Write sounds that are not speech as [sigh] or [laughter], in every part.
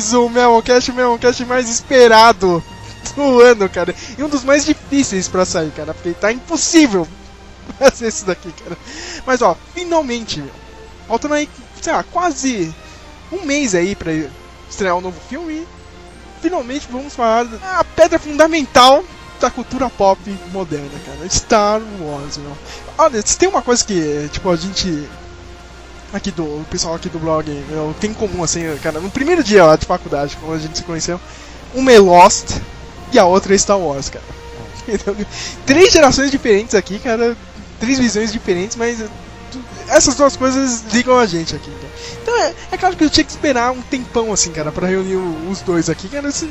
mais um o Memoncast mais esperado do ano, cara. E um dos mais difíceis pra sair, cara, porque tá impossível [laughs] fazer isso daqui, cara. Mas ó, finalmente, meu. Faltando aí, sei lá, quase um mês aí pra estrear um novo filme. Finalmente vamos falar da pedra fundamental da cultura pop moderna, cara. Star Wars, meu. Olha, se tem uma coisa que, tipo, a gente. Aqui do o pessoal aqui do blog meu, tem em comum, assim, cara, no primeiro dia lá de faculdade, quando a gente se conheceu, uma é Lost e a outra é Star Wars, cara. Então, três gerações diferentes aqui, cara, três visões diferentes, mas essas duas coisas ligam a gente aqui. Cara. Então é, é, claro que eu tinha que esperar um tempão, assim, cara, pra reunir os dois aqui, cara, assim,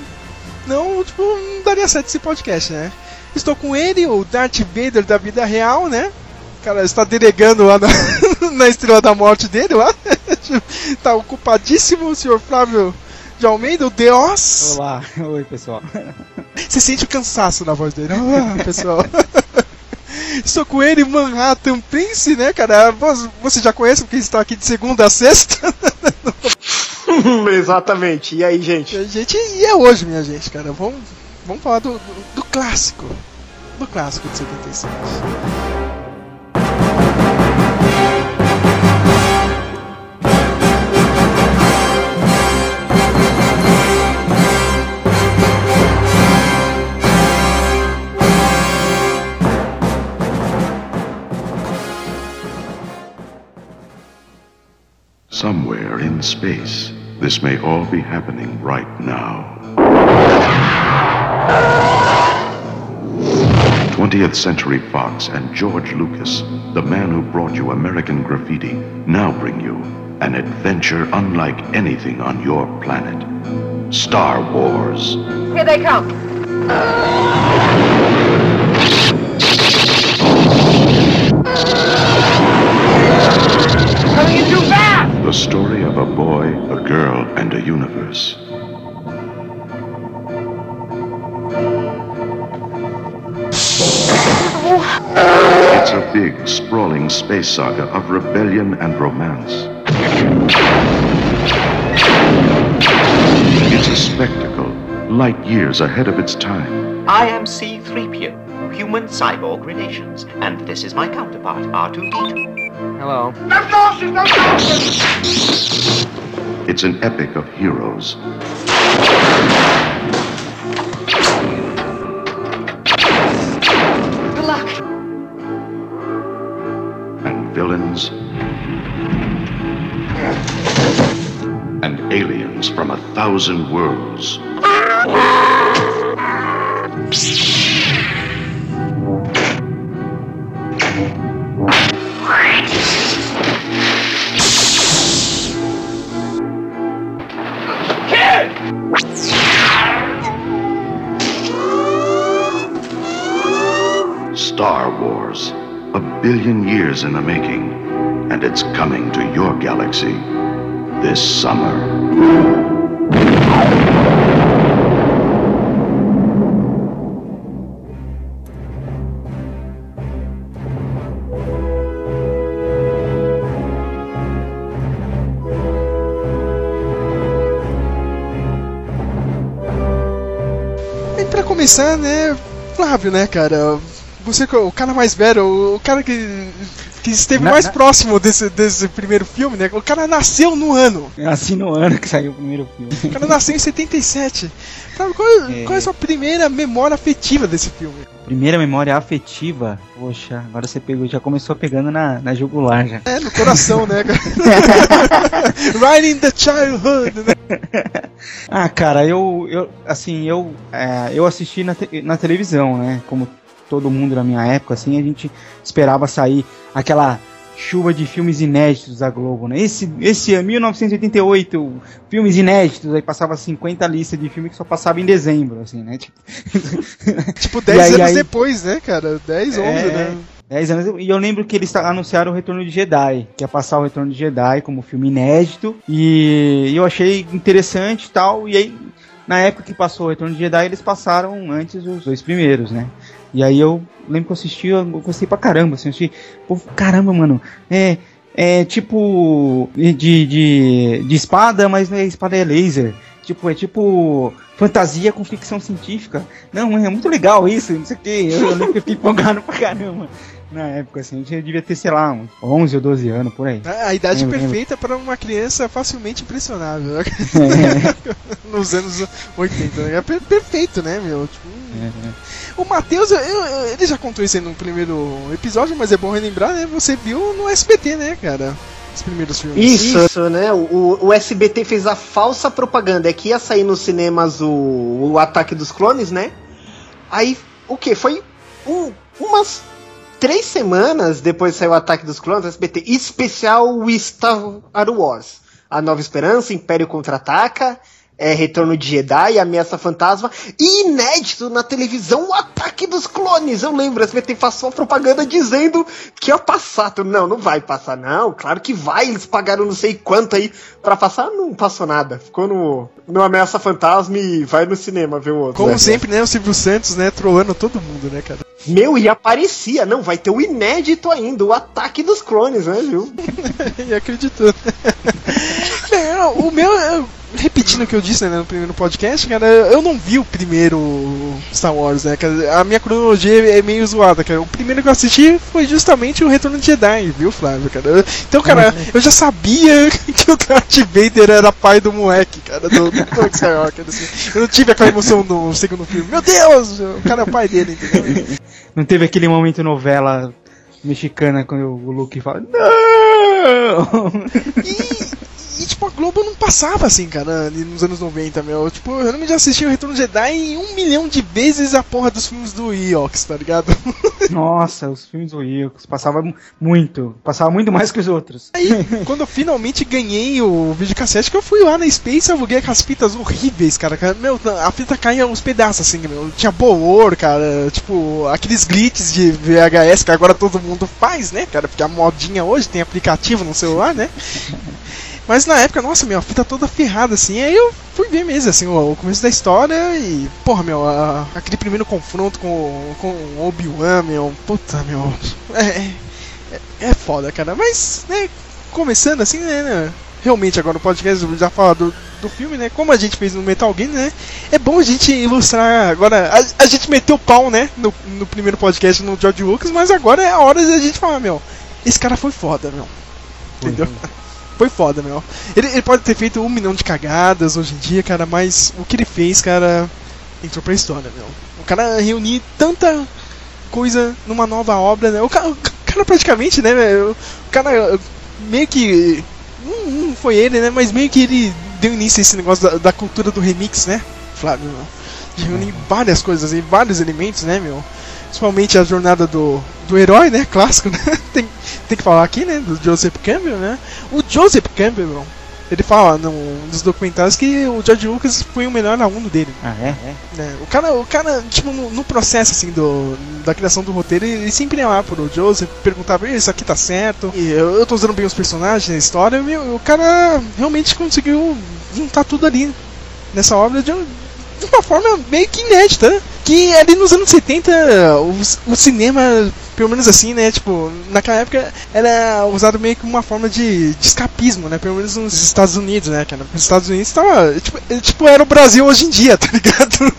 não, tipo, não daria certo esse podcast, né? Estou com ele, o Darth Vader da vida real, né? Cara está delegando lá na, [laughs] na Estrela da Morte dele lá. [laughs] tá ocupadíssimo, o senhor Flávio de Almeida, o Deus. Olá, [laughs] oi pessoal. Você sente o cansaço na voz dele. Olá, pessoal. Estou com ele, Manhattan Prince, né, cara? Você já conhece porque está aqui de segunda a sexta. Exatamente. E aí, gente? E, gente, e é hoje, minha gente, cara. Vamos, vamos falar do, do, do clássico. Do clássico de 77. Somewhere in space, this may all be happening right now. 20th Century Fox and George Lucas, the man who brought you American Graffiti, now bring you an adventure unlike anything on your planet. Star Wars. Here they come. The story of a boy, a girl, and a universe. It's a big, sprawling space saga of rebellion and romance. It's a spectacle, light years ahead of its time. I am C3PO, human cyborg relations, and this is my counterpart, R2D2. Hello. It's an epic of heroes Good luck. and villains and aliens from a thousand worlds. Billion years in the making, and it's coming to your galaxy this summer. Começar, né, Flávio, né, cara? Você é o cara mais velho, o cara que, que esteve Na- mais na- próximo desse, desse primeiro filme, né? O cara nasceu no ano. Assim no ano que saiu o primeiro filme. O cara nasceu em 77. Flávio, qual, É. qual é a sua primeira memória afetiva desse filme? Primeira memória afetiva. Poxa, agora você pegou, já começou pegando na, na jugular já. É, no coração, né, cara? [laughs] right in the childhood, né? Ah, cara, eu, eu assim, eu, é, eu assisti na, te- na televisão, né? Como todo mundo na minha época, assim, a gente esperava sair aquela chuva de filmes inéditos da Globo, né? Esse, esse ano, 1988, filmes inéditos, aí passava 50 listas de filme que só passava em dezembro, assim, né? [laughs] Tipo, Tipo, E 10 aí- anos aí- depois, né, cara? 10, 11, É. né? 10 anos. E eu lembro que eles anunciaram o Retorno de Jedi, que ia passar o Retorno de Jedi como filme inédito. E eu achei interessante e tal. E aí, na época que passou o Retorno de Jedi, eles passaram antes os dois primeiros, né? E aí eu lembro que eu assisti, eu gostei pra caramba, assim, assisti, pô, caramba, mano, é, é tipo de, de, de espada, mas não é espada é laser. Tipo, é tipo fantasia com ficção científica. Não, é muito legal isso, não sei o que. Eu, eu lembro que eu fiquei empolgado pra caramba. Na época, assim, a gente devia ter, sei lá, uns 11 ou 12 anos, por aí. A, a idade Eu lembro. perfeita para uma criança facilmente impressionável. né? [laughs] É, [laughs] Nos anos 80, né? É per- perfeito, né, meu? Tipo, é, é. O Matheus, eu- eu- ele já contou isso aí no primeiro episódio, mas é bom relembrar, né? Você viu no SBT, né, cara? Os primeiros filmes. Isso, né? O, o SBT fez a falsa propaganda. É que ia sair nos cinemas o, o Ataque dos Clones, né? Aí, o que? Foi um- umas três semanas depois saiu o Ataque dos Clones, SBT, especial Star Wars. A Nova Esperança, Império Contra-Ataca, é, Retorno de Jedi, Ameaça Fantasma, e inédito na televisão o Ataque dos Clones. Eu lembro, a SBT passou a propaganda dizendo que ia passar. Não, não vai passar, não. Claro que vai, eles pagaram não sei quanto aí pra passar, não passou nada. Ficou no, no Ameaça Fantasma e vai no cinema ver o outro. Como né? sempre, né? O Silvio Santos, né? Trollando todo mundo, né, cara? Meu, e aparecia, não, vai ter o inédito ainda, o Ataque dos Clones, né, viu? [laughs] e acreditou. [laughs] O meu, eu- repetindo o que eu disse né, no primeiro podcast, cara, eu não vi o primeiro Star Wars, né? cara? A minha cronologia é meio zoada, cara. O primeiro que eu assisti foi justamente o Retorno de Jedi, viu, Flávio, cara? Então, cara, eu já sabia [laughs] que o Darth Vader era pai do moleque, cara, do, do Luke Skywalker, assim. Eu não tive aquela emoção no segundo filme. Meu Deus, o cara é o pai dele, entendeu? [laughs] Não teve aquele momento novela mexicana quando o Luke fala. Não! E, tipo, a Globo não passava assim, cara, nos anos 90, meu. Tipo, eu lembro de assistir o Retorno de Jedi um milhão de vezes a porra dos filmes do Eox, tá ligado? [laughs] Nossa, os filmes do Wilkes passava mu- muito. Passava muito mais que os outros. Aí, [laughs] quando eu finalmente ganhei o videocassete, que eu fui lá na Space, eu aluguei aquelas fitas horríveis, cara. cara. Meu, a fita caía uns pedaços, assim, meu. Tinha bolor, cara. Tipo, aqueles glitches de VHS que agora todo mundo faz, né, cara? Porque a modinha hoje tem aplicativo no celular, né? [laughs] Mas na época, nossa, meu, a fita toda ferrada, assim. Aí eu fui ver mesmo, assim, o, o começo da história e, porra, meu, a- aquele primeiro confronto com, com o Obi-Wan, meu, puta, meu. É, é, é foda, cara. Mas, né, começando assim, né, né, realmente agora no podcast já falar do, do filme, né, como a gente fez no Metal Gear, né, é bom a gente ilustrar agora, a, a gente meteu o pau, né, no, no primeiro podcast no George Lucas, mas agora é a hora de a gente falar, meu, esse cara foi foda, meu. Entendeu? [laughs] Foi foda, meu. Ele, ele pode ter feito um milhão de cagadas hoje em dia, cara, mas o que ele fez, cara, entrou pra história, meu. O cara reunir tanta coisa numa nova obra, né? O cara, o cara praticamente, né, velho, o cara meio que. Não, foi ele, né? Mas meio que ele deu início a esse negócio da, da cultura do remix, né, Flávio? meu? De reunir várias coisas e vários elementos, né, meu? Principalmente a jornada do, do herói, né? Clássico, né? [laughs] Tem, tem que falar aqui, né? Do Joseph Campbell, né? O Joseph Campbell, ele fala num dos documentários que o George Lucas foi o melhor aluno dele. Ah, é? é. né? O cara, o cara tipo, no, no processo assim do, da criação do roteiro, ele, ele sempre ia lá pro Joseph, perguntava, "Ih, isso aqui tá certo, e eu, eu tô usando bem os personagens na história, e o o cara realmente conseguiu juntar tudo ali nessa obra de, um- de uma forma meio que inédita, né? Que ali nos anos 70, o, o cinema, pelo menos assim, né? Tipo, naquela época era usado meio que uma forma de, de escapismo, né? Pelo menos nos Estados Unidos, né? Nos Estados Unidos tava. Tipo, eh, tipo, era o Brasil hoje em dia, [laughs] tá ligado?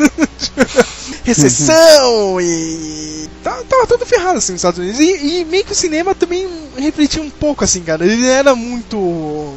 [laughs] Recessão e. Tava, tava tudo ferrado assim nos Estados Unidos. E, e meio que o cinema também refletia um pouco, assim, cara. Ele era muito.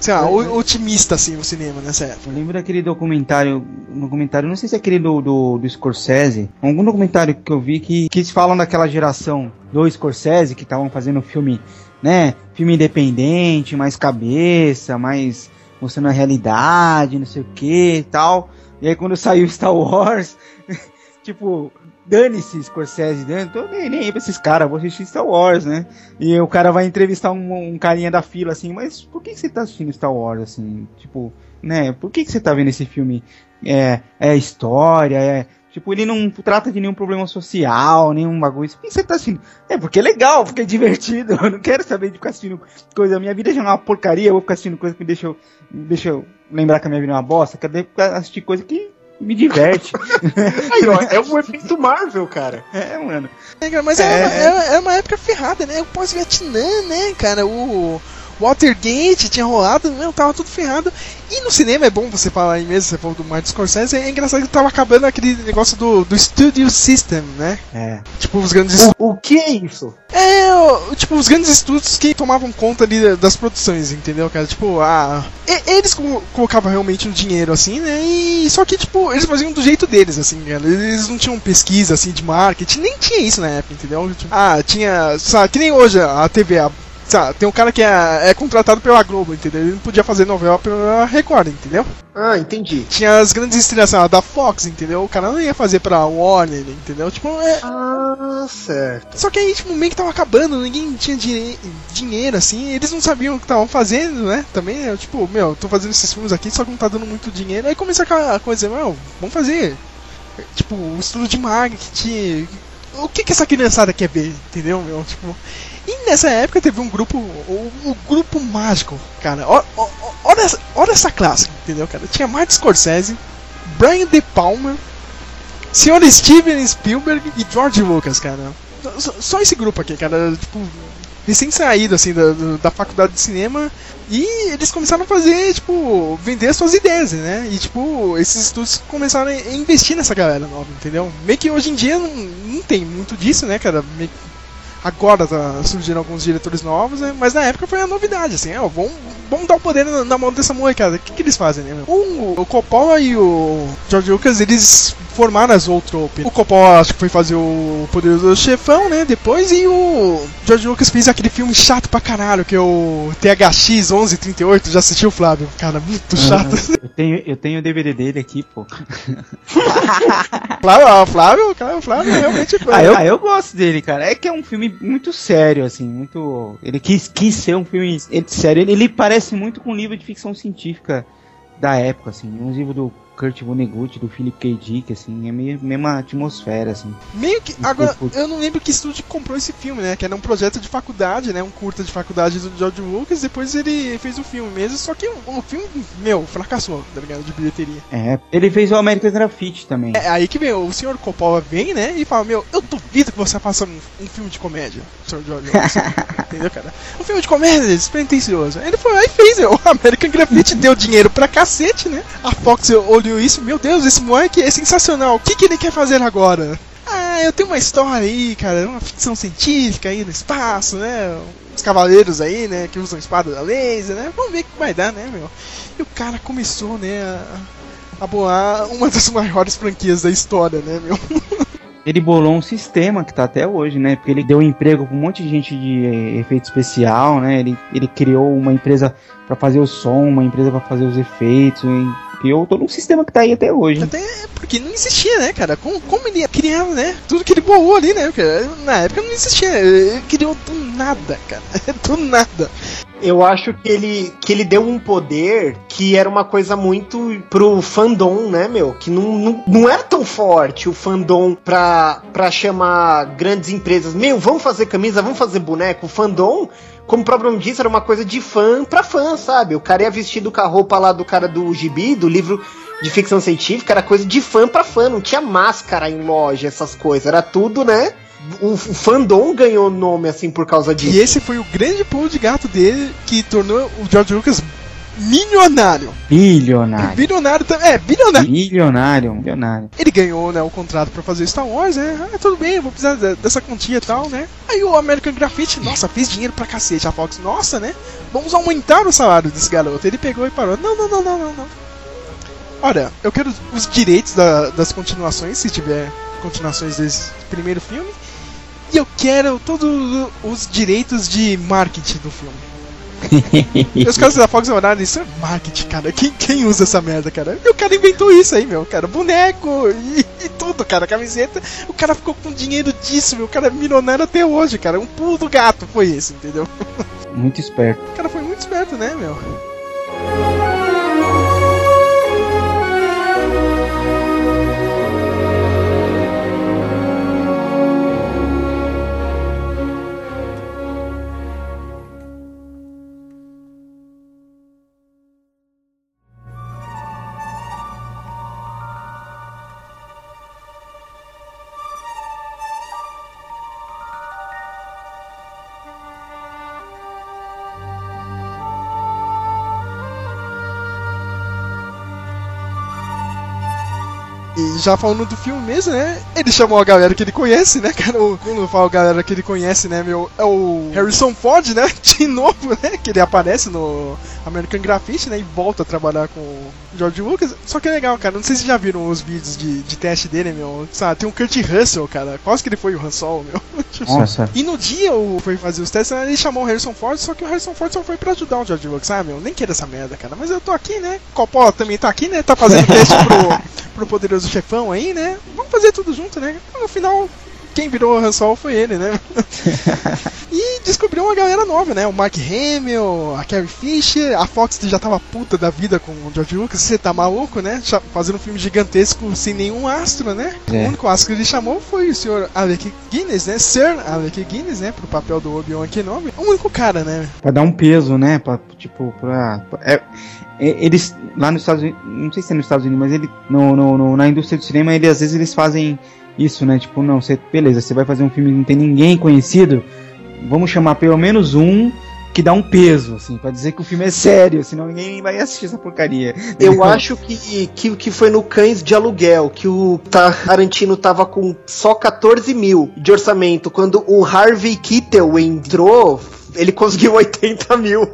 Sei lá, o- otimista assim o cinema nessa época. Eu lembro daquele documentário, um documentário, não sei se é aquele do, do, do Scorsese, algum documentário que eu vi que, que eles falam daquela geração do Scorsese, que estavam fazendo filme, né, filme independente, mais cabeça, mais mostrando a realidade, não sei o que e tal. E aí quando saiu Star Wars, [laughs] tipo, dane-se Scorsese, dane tô nem, nem aí pra esses caras, vou assistir Star Wars, né? E o cara vai entrevistar um, um carinha da fila assim, mas por que você tá assistindo Star Wars assim? Tipo, né? Por que você tá vendo esse filme? É, é história, é. Tipo, ele não trata de nenhum problema social, nenhum bagulho. Por que você tá assistindo? É porque é legal, porque é divertido. [laughs] Eu não quero saber de ficar assistindo coisa. Minha vida já é uma porcaria, eu vou ficar assistindo coisa que me deixa eu, deixa eu lembrar que a minha vida é uma bosta. Ficar- assistir coisa que me diverte. [laughs] Aí, ó, é um efeito Marvel, cara. é, mano. É, cara, mas É, é. era- era uma época ferrada, né? O pós-Vietnã, né, cara? O, Watergate tinha rolado, meu, tava tudo ferrado. E no cinema é bom você falar aí mesmo, você falou do Martin Scorsese, é engraçado que tava acabando aquele negócio do, do Studio System, né? É. Tipo, os grandes. O, o que é isso? É, o- tipo, os grandes estúdios que tomavam conta ali das produções, entendeu, cara? Tipo, ah. e- Eles co- colocavam realmente o dinheiro, assim, né? E. Só que, tipo, eles faziam do jeito deles, assim, cara. Eles não tinham pesquisa, assim, de marketing, nem tinha isso na época, entendeu? Tipo, ah, tinha. Sabe, que nem hoje a TV, a- sabe, tem um cara que é, é contratado pela Globo, entendeu? Ele não podia fazer novela pela Record, entendeu? Ah, entendi. Tinha as grandes estrelas assim, ah, da Fox, entendeu? O cara não ia fazer pra Warner, entendeu? Tipo, é, Ah, certo. só que aí, tipo, meio que tava acabando, ninguém tinha dinhe- dinheiro, assim, eles não sabiam o que estavam fazendo, né? Também, eu, tipo, meu, tô fazendo esses filmes aqui, só que não tá dando muito dinheiro. Aí começou aquela coisa, meu, vamos fazer, tipo, um estudo de marketing. O que que essa criançada quer ver, entendeu, meu? Tipo. E nessa época teve um grupo, o, grupo mágico, cara. Olha, olha essa classe, entendeu, cara? Tinha Martin Scorsese, Brian De Palma, Sr. Steven Spielberg e George Lucas, cara. Só, só esse grupo aqui, cara, tipo, recém saído assim da, da faculdade de cinema e eles começaram a fazer, tipo, vender as suas ideias, né? E tipo, esses estúdios começaram a investir nessa galera nova, entendeu? Meio que hoje em dia não, não tem muito disso, né, cara? Meio agora tá surgindo alguns diretores novos, né? Mas na época foi a novidade, assim, ó, vamos, vamos dar o poder na, na mão dessa molecada. O que, que eles fazem, né? O, o Coppola e o George Lucas, eles formaram as Zoetrope. O Coppola acho que foi fazer o Poderoso Chefão, né? Depois, e o George Lucas fez aquele filme chato pra caralho, que é o THX 1138. Já assistiu, Flávio? Cara, muito chato. Eu tenho, eu tenho o DVD dele aqui, pô. [laughs] Flávio, ah, Flávio, cara, o Flávio realmente foi. Ah eu, ah, eu gosto dele, cara. É que é um filme muito sério, assim, muito. Ele quis, quis ser um filme sério. Ele, ele parece muito com um livro de ficção científica da época, assim. Um livro do Kurt Vonnegut, do Philip K. Dick, assim. É meio mesma atmosfera, assim. Meio que. Agora, Putz. eu não lembro que estúdio comprou esse filme, né? Que era um projeto de faculdade, né? Um curta de faculdade do George Lucas. Depois ele fez o filme mesmo. Só que o, o filme, meu, fracassou, tá ligado? De bilheteria. É. Ele fez o American Graffiti também. É aí que vem, o senhor Coppola vem, né? E fala: Meu, eu duvido que você faça um, um filme de comédia, senhor George Lucas. [laughs] Entendeu, cara? Um filme de comédia despretensioso. Ele foi lá e fez, né? O American Graffiti deu dinheiro pra cacete, né? A Fox olhou isso, meu Deus, esse moleque é sensacional. O que, que ele quer fazer agora? Ah, eu tenho uma história aí, cara, uma ficção científica aí no espaço, né? Os cavaleiros aí, né, que usam espada da laser, né? Vamos ver o que vai dar, né, meu? E o cara começou, né, a, a uma das maiores franquias da história, né, meu? [laughs] Ele bolou um sistema que tá até hoje, né? Porque ele deu emprego pra um monte de gente de eh, efeito especial, né? Ele, ele criou uma empresa pra fazer o som, uma empresa pra fazer os efeitos, e criou todo um sistema que tá aí até hoje. Até porque não existia, né, cara? Como, como ele ia criar, né? Tudo que ele bolou ali, né? Na época não existia. Ele criou do nada, cara. [laughs] Do nada. Eu acho que ele, que ele deu um poder que era uma coisa muito pro fandom, né, meu? Que não, não, não era tão forte o fandom pra, pra chamar grandes empresas. Meu, vamos fazer camisa, vamos fazer boneco. O fandom, como o próprio nome diz, era uma coisa de fã pra fã, sabe? O cara ia vestido com a roupa lá do cara do gibi, do livro de ficção científica, era coisa de fã pra fã. Não tinha máscara em loja, essas coisas. Era tudo, né? O, o fandom ganhou nome assim por causa disso. E esse foi o grande pulo de gato dele que tornou o George Lucas milionário. Bilionário. Bilionário também. É, bilionário. Bilionário, bilionário. Ele ganhou, né, o contrato pra fazer Star Wars, né? Ah, tudo bem, eu vou precisar de- dessa quantia e tal, né? Aí o American Graffiti, nossa, fez dinheiro pra cacete. A Fox, nossa, né? Vamos aumentar o salário desse garoto. Ele pegou e parou. Não, não, não, não, não, não. Olha, eu quero os direitos da- das continuações, se tiver continuações desse primeiro filme. E eu quero todos os direitos de marketing do filme. [laughs] Os caras da Fox olharam isso é marketing, cara. Quem, quem usa essa merda, cara? E o cara inventou isso aí, meu, cara. Boneco e, e tudo, cara. Camiseta. O cara ficou com dinheiro disso, meu. O cara é milionário até hoje, cara. Um pulo do gato foi esse, entendeu? Muito esperto. O cara foi muito esperto, né, meu? Já falando do filme mesmo, né? Ele chamou a galera que ele conhece, né, cara? Quando eu falo galera que ele conhece, né, meu? É o Harrison Ford, né? [laughs] De novo, né? Que ele aparece no American Graffiti, né? E volta a trabalhar com George Lucas. Só que é legal, cara. Não sei se já viram os vídeos de, de teste dele, meu. Sabe, tem um Kurt Russell, cara. Quase que ele foi o Han Solo, meu. [laughs] Tipo, Nossa. E no dia o foi fazer os testes, ele chamou o Harrison Ford, só que o Harrison Ford só foi pra ajudar o George Lucas, sabe, meu? Nem queira essa merda, cara. Mas eu tô aqui, né? Coppola também tá aqui, né? Tá fazendo teste pro, [laughs] pro poderoso chefão aí, né? Vamos fazer tudo junto, né? No final, quem virou o Han Solo foi ele, né? [laughs] e descobriu uma galera nova, né? O Mark Hamill, a Carrie Fisher, a Fox já tava puta da vida com o George Lucas, você tá maluco, né? Fazendo um filme gigantesco sem nenhum astro, né? É. O único astro que ele chamou foi o Sr. Alec Guinness, né? Sir Alec Guinness, né? Pro papel do Obi-Wan Kenobi. O único cara, né? Pra dar um peso, né? Pra, tipo, pra. pra- é- é- eles, lá nos Estados Unidos, não sei se é nos Estados Unidos, mas ele, no, no- no- na indústria do cinema, ele, às vezes eles fazem isso, né? Tipo, não, você, beleza, você vai fazer um filme que não tem ninguém conhecido, vamos chamar pelo menos um que dá um peso, assim, pra dizer que o filme é sério, senão ninguém vai assistir essa porcaria. Eu acho que, que, que foi no Cães de Aluguel, que o Tarantino tava com só 14 mil de orçamento. Quando o Harvey Keitel entrou, ele conseguiu 80 mil.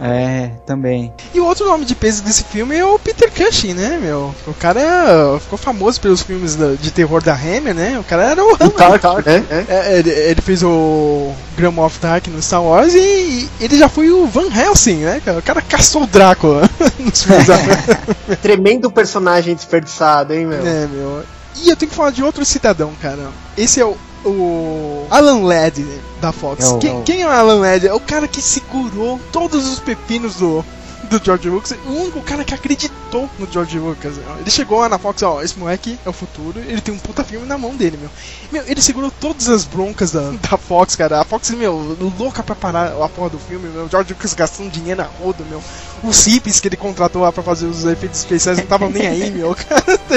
É, também. E o outro nome de peso desse filme é o Peter Cushing, né, meu? O cara ficou famoso pelos filmes de terror da Hammer, né? O cara era o Hammer. né? É. É, ele, ele fez o Gram of Dark no Star Wars e, e ele já foi o Van Helsing, né? cara? O cara caçou o Drácula [laughs] nos filmes da [laughs] Tremendo personagem desperdiçado, hein, meu? É, meu. E eu tenho que falar de outro cidadão, cara. Esse é o, o Alan Ladd da Fox. É o- quem, é o- quem é o Alan Ladd? É o cara que segurou todos os pepinos do, do George Lucas. O único cara que acreditou no George Lucas. Ele chegou lá na Fox, ó, esse moleque é o futuro. Ele tem um puta filme na mão dele, meu. Meu, ele segurou todas as broncas da, da Fox, cara. A Fox, meu, louca pra parar a porra do filme, meu. O George Lucas gastando dinheiro na roda, meu. Os CIPs que ele contratou lá pra fazer os efeitos especiais não estavam nem aí, meu. [laughs]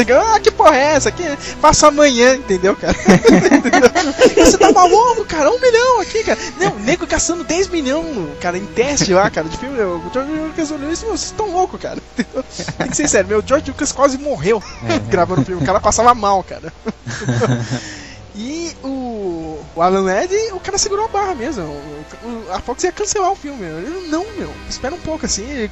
Cara, ah, que porra é essa? aqui? Passa amanhã, entendeu, cara? [laughs] Entendeu? Você tá maluco, cara? Um milhão aqui, cara. Não, nego gastando 10 milhões, cara, em teste lá, cara, de filme. O George Lucas olhou isso, vocês estão loucos, cara. [laughs] Entendeu? Tem que ser sério, meu. O George Lucas quase morreu gravando o filme. O cara passava mal, cara. E o, o Alan Ladd, o cara segurou a barra mesmo. O- o- a Fox ia cancelar o filme. Ele, não, meu, espera um pouco assim. ele-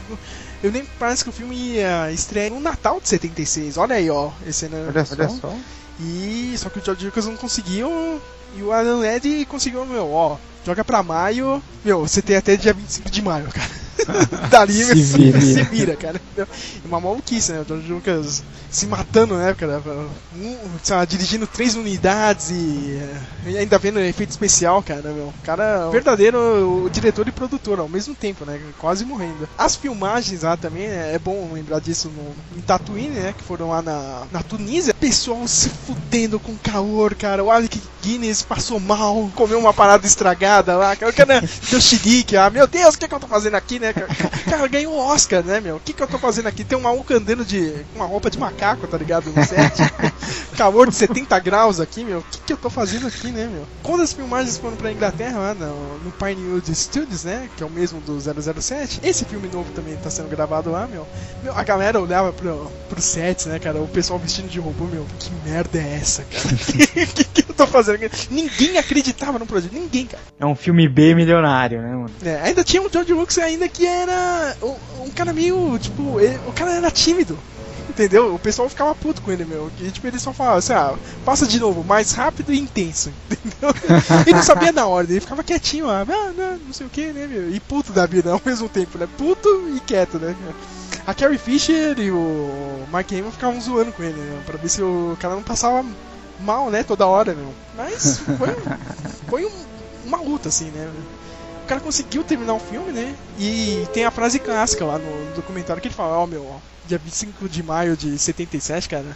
eu nem parece que o filme ia estrear no Natal de 76. Olha aí, ó. Esse ano. Olha só. E só que o George Lucas não conseguiu. E o Alan Ladd conseguiu, meu, ó. Joga pra maio. Meu, você tem até dia 25 de maio, cara. [laughs] Dali Se se vira. se vira cara. E uma maluquice, né? O George Lucas se matando, né, cara? Um, lá, dirigindo três unidades e, e ainda vendo efeito especial, cara, meu. O cara é um verdadeiro o diretor e produtor ao mesmo tempo, né? Quase morrendo. As filmagens lá também, né, é bom lembrar disso no, em Tatooine, né? Que foram lá na, na Tunísia. Pessoal se fudendo com calor, cara. O Alec Guinness passou mal, comeu uma parada estragada lá. cara. O cara [laughs] deu xerique, ah, meu Deus, o que, que eu tô fazendo aqui, né? cara? Cara, ganhou o Oscar, né, meu? O que, que eu tô fazendo aqui? Tem um maluco andando de uma roupa de macaco, tá ligado? No set. [laughs] Calor de 70 graus aqui, meu. O que, que eu tô fazendo aqui, né, meu? Quando as filmagens foram pra Inglaterra, lá no, no Pinewood Studios, né? Que é o mesmo do 007. Esse filme novo também tá sendo gravado lá, meu. Meu, a galera olhava pro, pro sets, né, cara? O pessoal vestindo de robô, meu. Que merda é essa, cara? O [laughs] [laughs] que, que eu tô fazendo aqui? Ninguém acreditava no projeto. Ninguém, cara. É um filme B milionário, né, mano? É, ainda tinha um George Lucas ainda que era um, um cara meio, tipo, ele- o cara era tímido. Entendeu? O pessoal ficava puto com ele, meu. E, tipo, ele só falava assim, ah, passa de novo, mais rápido e intenso. [laughs] Entendeu? Ele não sabia na ordem, ele ficava quietinho lá, ah, não, não sei o que, né, meu? E puto da vida ao [laughs] mesmo tempo, né? Puto e quieto, né? A Carrie Fisher e o Mark Hamill ficavam zoando com ele, né? Pra ver se o cara não passava mal, né, toda hora, meu. Mas foi, foi um- uma luta, assim, né? O cara conseguiu terminar o filme, né? E tem a frase clássica lá no documentário que ele fala, ó, meu, ó, dia 25 de maio de 77, cara,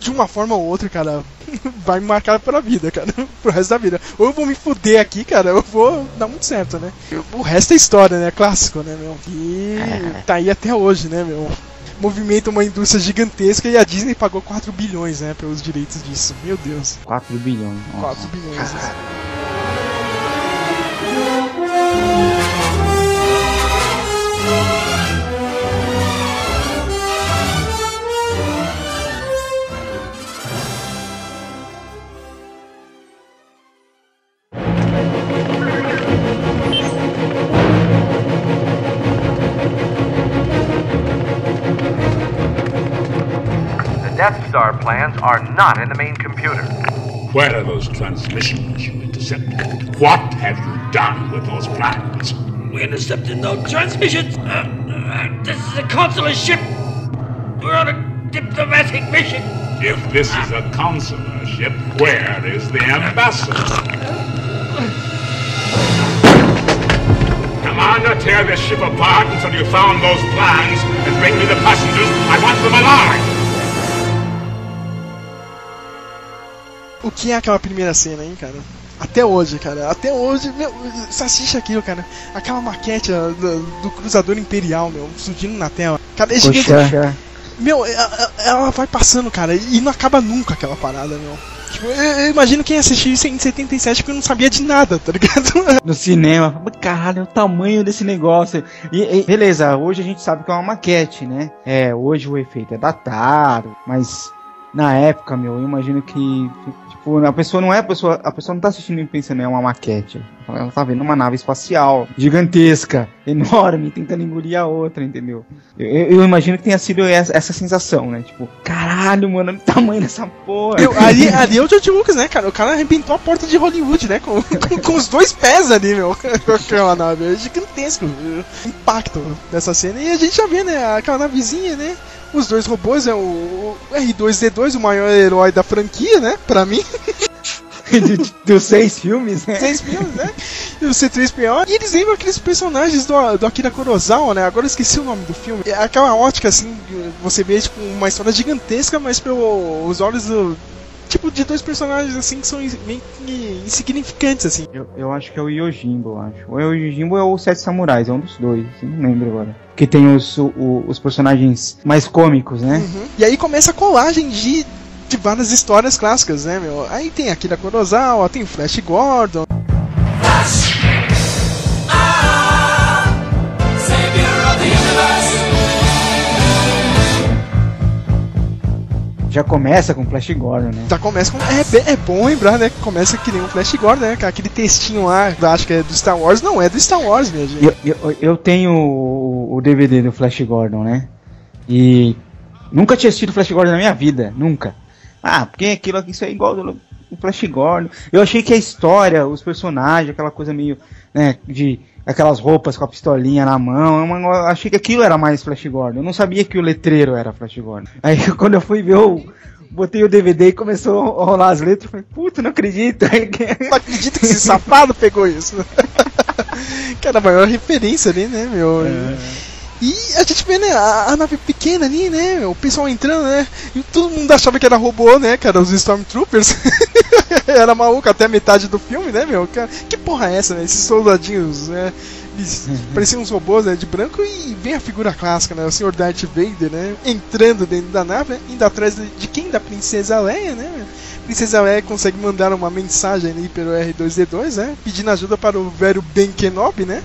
de uma forma ou outra, cara, [laughs] vai me marcar pra vida, cara, [laughs] pro resto da vida. Ou eu vou me fuder aqui, cara, eu vou dar muito certo, né? O resto é história, né? Clássico, né, meu? E tá aí até hoje, né, meu? Movimenta uma indústria gigantesca e a Disney pagou 4 bilhões, né, pelos direitos disso. Meu Deus, 4 bilhões. Nossa. 4 bilhões. Death Star plans are not in the main computer. Where are those transmissions, you intercepted? What have you done with those plans? We intercepted no transmissions. Uh, uh, this is a consular ship. We're on a diplomatic mission. If this is a consular ship, where is the ambassador? Commander, tear this ship apart until you found those plans and bring me the passengers. I want them alive! O que é aquela primeira cena, hein, cara? Até hoje, cara. Até hoje, meu, você assiste aquilo, cara. Aquela maquete do, do cruzador imperial, meu, surgindo na tela. Cara, é gigante. Poxa, Meu, ela, vai passando, cara, e não acaba nunca aquela parada, meu. Tipo, eu, imagino quem assistiu isso em 77 que não sabia de nada, tá ligado? [laughs] no cinema. Caralho, o tamanho desse negócio. E, e, beleza, hoje a gente sabe que é uma maquete, né? É, hoje o efeito é datado, mas na época, meu, eu imagino que tipo, a pessoa não é a pessoa, a pessoa não tá assistindo e pensando é uma maquete. Ela tá vendo uma nave espacial gigantesca, enorme, tentando engolir a outra, entendeu? Eu, eu imagino que tenha sido essa, essa, sensação, né? Tipo, caralho, mano, olha o tamanho dessa porra. Eu, ali, [laughs] ali é o George Lucas, né, cara? O cara arrebentou a porta de Hollywood, né? Com, [laughs] com, com os dois pés ali, meu. [laughs] Com aquela nave. É gigantesco. O impacto dessa cena. E a gente já vê, né? Aquela navezinha, né? Os dois robôs é o, o R2D2, o maior herói da franquia, né? Pra mim. [laughs] dos seis filmes, né? Seis filmes, né? E o C3PO. E eles lembram aqueles personagens do, do Akira Kurosawa, né? Agora eu esqueci o nome do filme. É aquela ótica, assim, você vê tipo, uma história gigantesca, mas pelos olhos do, tipo de dois personagens assim que são meio que insignificantes assim. Eu, eu acho que é o Yojimbo, eu acho. Ou é o Yojimbo ou é o Sete Samurais, é um dos dois, assim, não lembro agora. Que tem os, o, os personagens mais cômicos, né? Uhum. E aí começa a colagem de, de várias histórias clássicas, né, meu? Aí tem Akira Kurosawa, tem Flash Gordon. Já começa com Flash Gordon, né? Já começa com. É, é bom lembrar, né? Que começa que nem um Flash Gordon, né? Aquele textinho lá, acho que é do Star Wars, não é do Star Wars, minha gente. Eu, eu, eu tenho o, DVD do Flash Gordon, né? E nunca tinha assistido Flash Gordon na minha vida, nunca. Ah, porque aquilo aqui isso é igual do Flash Gordon. Eu achei que a história, os personagens, aquela coisa meio, né, de aquelas roupas com a pistolinha na mão. Eu achei que aquilo era mais Flash Gordon. Eu não sabia que o letreiro era Flash Gordon. Aí [laughs] quando eu fui ver, eu botei o DVD e começou a rolar as letras. Eu falei, puta, não acredito. [laughs] Não acredito que esse safado pegou isso. [laughs] que era a maior referência ali, né, meu? É. E a gente vê, né, a, a, nave pequena ali, né, o pessoal entrando, né, e todo mundo achava que era robô, né, cara, os Stormtroopers. [laughs] era maluco até a metade do filme, né, meu? Cara, que porra é essa, né? Esses soldadinhos, né? Eles uhum. pareciam uns robôs né, de branco e vem a figura clássica, né? O Sr. Darth Vader, né? Entrando dentro da nave, né, indo atrás de, de quem? Da Princesa Leia, né? Princesa Leia consegue mandar uma mensagem ali pelo R2D2, né? Pedindo ajuda para o velho Ben Kenobi, né?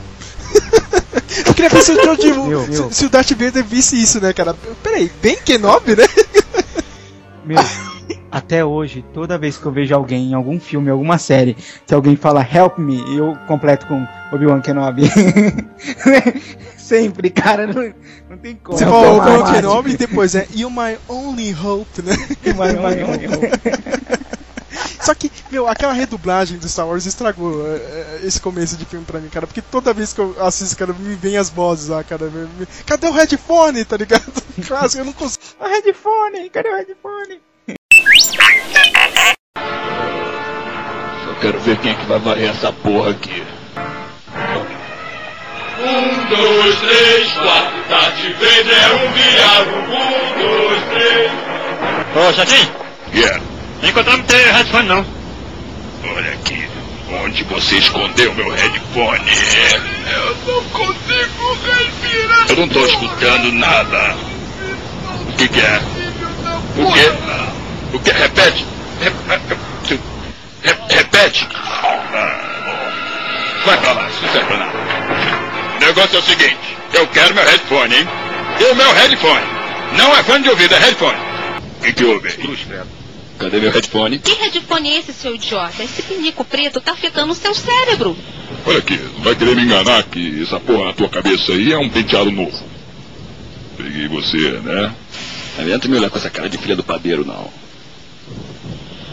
Eu queria ver se se, se o Darth Vader visse isso, né, cara? Peraí, Ben Kenobi, né? Meu, até hoje, toda vez que eu vejo alguém em algum filme, alguma série, que alguém fala help me, eu completo com Obi-Wan Kenobi. [laughs] Sempre, cara, não, não tem como. Você fala Obi-Wan Kenobi e depois é You My Only Hope, né? You My Only Hope. [laughs] Só que, meu, aquela redublagem do Star Wars estragou uh, esse começo de filme pra mim, cara. Porque toda vez que eu assisto, cara, me vem as vozes lá, cara. Me, me... Cadê o headphone, tá ligado? [laughs] Clássico, eu não consigo. O headphone, cadê o headphone? Só quero ver quem é que vai varrer essa porra aqui. Um, dois, três, quatro, Darth Vader é um viado. Um, dois, três. Ô, Chatinho. Yeah. Não encontramos teu headphone, não. Olha aqui. Onde você escondeu meu headphone? Eu não consigo respirar. Eu não tô escutando nada. O que, que é? O que? O que? Repete. Repete. Vai pra lá, isso não serve pra nada. O negócio é o seguinte. Eu quero meu headphone, hein? O meu headphone. Não é fone de ouvido, é headphone. O que, houve? Cruz, Cadê meu headphone? Que headphone é esse, seu idiota? Esse pinico preto tá afetando o seu cérebro. Olha aqui, vai querer me enganar que essa porra na tua cabeça aí é um penteado novo. Peguei você, né? Não adianta me olhar com essa cara de filha do padeiro, não.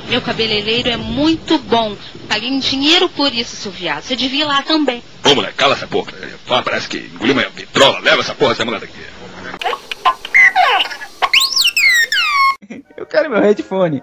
Meu cabeleireiro é muito bom. Paguei em dinheiro por isso, seu viado. Você devia ir lá também. Ô, moleque, cala essa boca. Fala, parece que engoliu uma vitrola. Leva essa porra, essa mulher daqui. Quero meu headphone.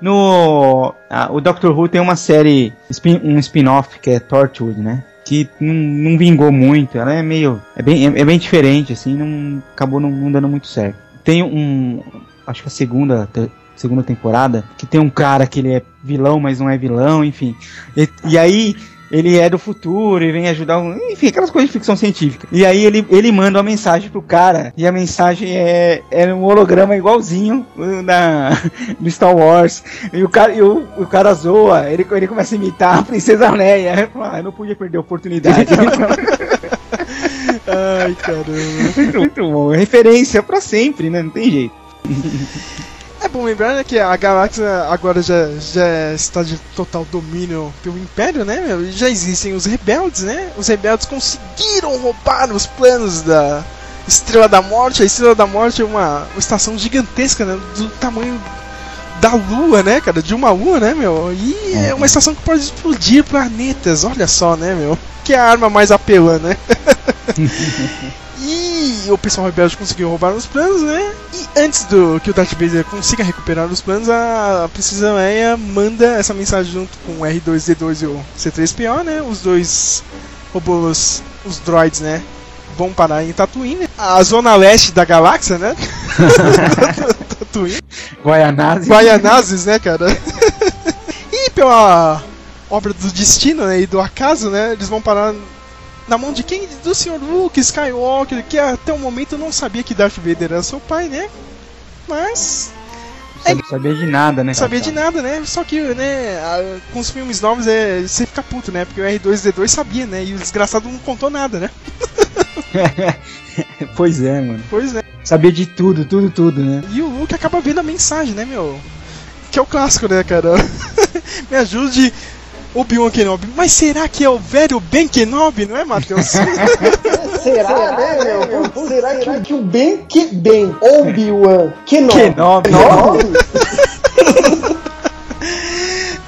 No. ah, o Doctor Who tem uma série, spin- um spin-off que é Torchwood, né? Que não, não vingou muito. Ela é meio. É bem, é, é bem diferente, assim, não. Acabou não, não dando muito certo. Tem um. Acho que a segunda. segunda temporada, que tem um cara que ele é vilão, mas não é vilão, enfim. E, e aí ele é do futuro e vem ajudar, um- enfim, aquelas coisas de ficção científica. E aí ele, ele manda uma mensagem pro cara, e a mensagem é, é um holograma igualzinho da, [laughs] do Star Wars. E o cara, e o, o cara zoa, ele, ele começa a imitar a Princesa Leia. Aí ele fala, Ah, eu não podia perder a oportunidade. [laughs] Ai, caramba. muito, muito bom, referência pra sempre, né? Não tem jeito. [laughs] É bom lembrar né, que a galáxia agora já, já está de total domínio pelo Império, né, meu? Já existem os rebeldes, né? Os rebeldes conseguiram roubar os planos da Estrela da Morte. A Estrela da Morte é uma, uma estação gigantesca, né? Do tamanho da Lua, né, cara? De uma Lua, né, meu? E é uma estação que pode explodir planetas, olha só, né, meu? Que é a arma mais apelã, né? [laughs] E o pessoal rebelde conseguiu roubar os planos, né? E antes do que o Darth Vader consiga recuperar os planos, a Princesa Leia manda essa mensagem junto com o R2D2 e o C3PO, né? Os dois robôs, os droids, né? Vão parar em Tatooine, a zona leste da galáxia, né? [laughs] Tatooine. Guaianazes. Guaianazes, né, cara? [laughs] e pela obra do destino né, e do acaso, né? Eles vão parar na mão de quem? Do Sr. Luke Skywalker, que até o momento não sabia que Darth Vader era seu pai, né? Mas Não sabia de nada, né? não sabia de nada, né? Só que, né, com os filmes novos é, você fica puto, né? Porque o R2D2 sabia, né? E o desgraçado não contou nada, né? [laughs] pois é, mano. Pois é. Sabia de tudo, tudo, tudo, né? E o Luke acaba vendo a mensagem, né, meu? Que é o clássico, né, cara? [laughs] Me ajude, Obi-Wan Kenobi. Mas será que é o velho Ben Kenobi, não é, Matheus? [laughs] Será, né, meu? Putz, será que, que o Ben que Ben Obi-Wan Kenobi? Kenobi. Ai, [laughs]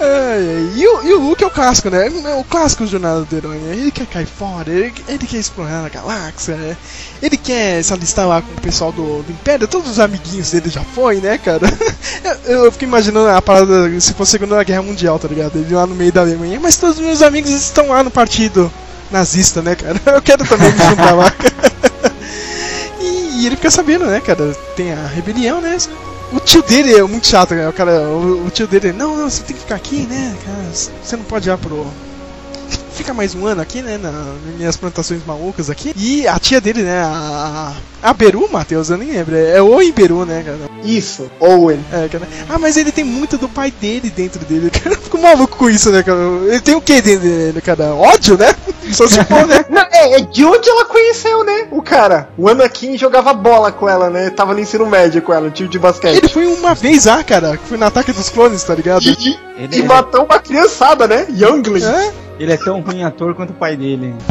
ai. E, o, e o Luke é o clássico, né? É o clássico jornada do herói, né? Ele quer cair fora, ele, ele quer explorar a galáxia, né? Ele quer se alistar lá com o pessoal do, do Império, todos os amiguinhos dele já foi, né, cara? [laughs] Eu, eu fico imaginando a parada se fosse a Segunda Guerra Mundial, tá ligado? Ele lá no meio da Alemanha, mas todos os meus amigos estão lá no partido nazista, né, cara? [laughs] Eu quero também me juntar lá. [laughs] E, e ele fica sabendo, né, cara? Tem a rebelião, né? O tio dele é muito chato? O cara, o, o tio dele, não, não, você tem que ficar aqui, né, cara? Você não pode ir pro. Fica mais um ano aqui, né? Na, nas minhas plantações malucas aqui. E a tia dele, né? A, a Beru, Matheus, eu nem lembro. É o Beru, né, cara? Isso, Owen. É, cara. Ah, mas ele tem muito do pai dele dentro dele. [laughs] Cara, eu fico maluco com isso, né, cara? Ele tem o que dentro dele, cara? Ódio, né? [laughs] Só se for, né? [laughs] Não, é, é de onde ela conheceu, né? O cara. O Anakin jogava bola com ela, né? Tava no ensino médio com ela, time de basquete. Ele foi uma vez lá, cara. que Foi no ataque dos clones, tá ligado? E, e- Ele, e ele- matou uma criançada, né? Youngling. É? Ele é tão ruim ator quanto o pai dele. [laughs]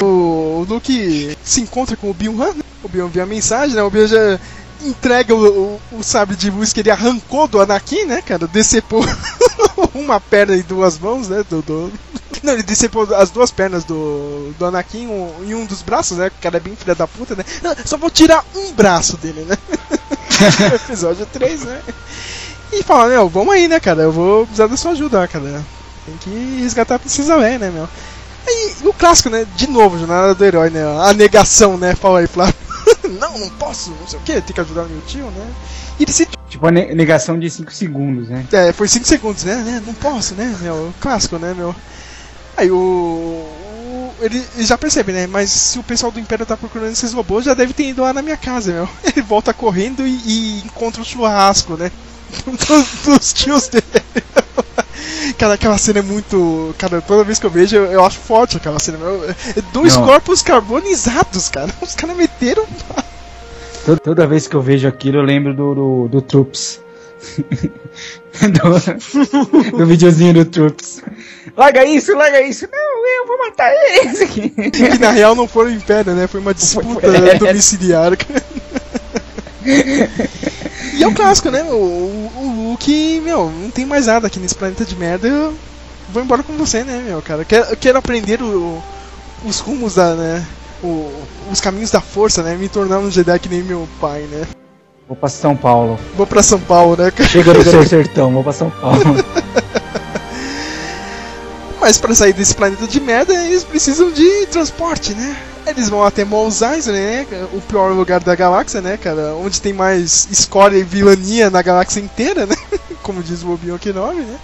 O, Luke se encontra com o Obi-Wan, né? o Obi-Wan vê a mensagem, né? O Obi-Wan já entrega o, o, o sabre de luz que ele arrancou do Anakin, né, cara? Decepou [laughs] uma perna e duas mãos, né? Do, do- Não, ele decepou as duas pernas do, do Anakin um, em um dos braços, né? O cara é bem filha da puta, né? Só vou tirar um braço dele, né? [laughs] Episódio 3, né? E fala, meu, vamos aí, né, cara? Eu vou precisar da sua ajuda, cara. Tem que resgatar a Princesa Leia, né, meu? E o clássico, né? De novo, jornada do herói, né? A negação, né? Fala aí, Flávio. [laughs] não, não posso, não sei o que, tem que ajudar meu tio, né? E ele se. Tipo a ne- negação de 5 segundos, né? É, foi 5 segundos, né? né? Não posso, né, meu? Clássico, né, meu? Aí o. ele já percebe, né? Mas se o pessoal do Império tá procurando esses robôs, já deve ter ido lá na minha casa, meu. [laughs] Ele volta correndo e, e encontra o churrasco, né? Dos, dos tios dele. Cara, aquela cena é muito. Cara, toda vez que eu vejo, eu, eu acho forte aquela cena. meu. É Dois Não. corpos carbonizados, cara. Os caras meteram. Toda, toda vez que eu vejo aquilo, eu lembro do, do, do Troops. [laughs] do, do videozinho do Troops. larga isso, larga isso. Não, eu vou matar esse aqui. Que na real não foram em pedra, né? Foi uma disputa É. domiciliar. cara. [laughs] E é o clássico, né? O, o, o Luke, meu, não tem mais nada aqui nesse planeta de merda. Eu vou embora com você, né, meu, cara? Quero, quero aprender o- os rumos da, né? o- os caminhos da força, né? Me tornar um Jedi que nem meu pai, né? Vou pra São Paulo. Vou pra São Paulo, né, cara? Chega no seu [laughs] sertão, vou pra São Paulo. Mas pra sair desse planeta de merda, eles precisam de transporte, né? Eles vão até Mos Eisley, né? O pior lugar da galáxia, né, cara? Onde tem mais escória e vilania na galáxia inteira, né? [laughs] Como diz o Obi-Wan Kenobi, né?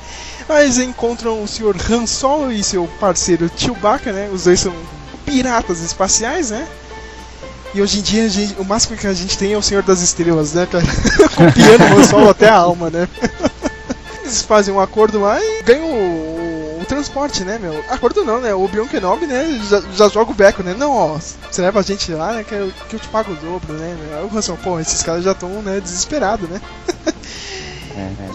Mas encontram o Sr. Han Solo e seu parceiro Chewbacca, né? Os dois são piratas espaciais, né? E hoje em dia gente- o máximo que a gente tem é o Senhor das Estrelas, né, cara? [laughs] Copiando o Han Solo até a alma, né? [laughs] Eles fazem um acordo lá e ganham o, transporte, né, meu? Acordo não, né? O Obi-Wan Kenobi, né, já, já joga o beco, né? Não, ó, você leva a gente lá, né, que eu, que eu te pago o dobro, né? Aí o Hanson, pô, esses caras já estão, né, desesperados, né?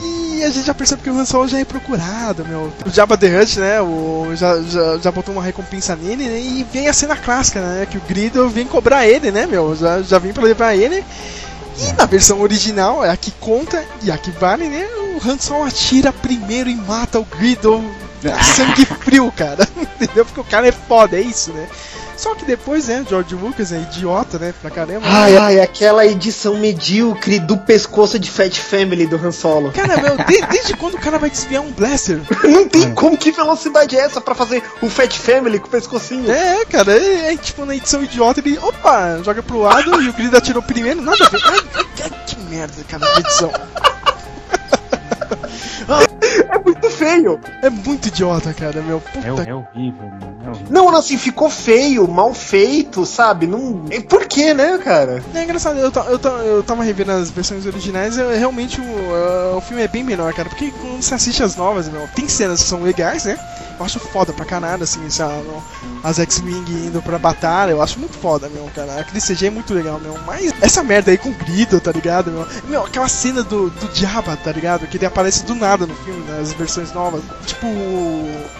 E a gente já percebe que o Han Solo já é procurado, meu. O Jabba the Hutt, né, o, já, já, já botou uma recompensa nele, né, e vem a cena clássica, né, que o Grido vem cobrar ele, né, meu, já, já vem pra levar ele. E na versão original, é a que conta e a que vale, né, o Han Solo atira primeiro e mata o Grido sangue frio, cara. [laughs] Entendeu? Porque o cara é foda, é isso, né? Só que depois, né, George Lucas é idiota, né, pra caramba. Ai, ai, aquela edição medíocre do pescoço de Fat Family do Han Solo. Cara, meu, de- desde quando o cara vai desviar um blaster? [laughs] Não tem como, que velocidade é essa pra fazer o Fat Family com o pescocinho? É, cara, é, é tipo na edição idiota ele, opa, joga pro lado e o Grido atirou primeiro, nada a ver. Ai, ai, ai, que merda, cara, de edição. [laughs] É muito feio. É muito idiota, cara, meu. Puta É, é horrível, mano. É horrível. Não, assim, ficou feio, mal feito, sabe? Não... E Por quê, né, cara? É engraçado, eu, eu, eu tava revendo as versões originais e realmente o, eh, o filme é bem menor, cara. Porque quando você assiste as novas, meu, tem cenas que são legais, né? Eu acho foda pra caralho, assim, essa, as X-Wing indo pra batalha, eu acho muito foda, meu, cara. Aquele CG é muito legal, meu. Mas essa merda aí com grito, tá ligado, meu? Meu, aquela cena do, do Jabba, tá ligado? Que ele aparece do nada no filme, nas versões novas. Tipo.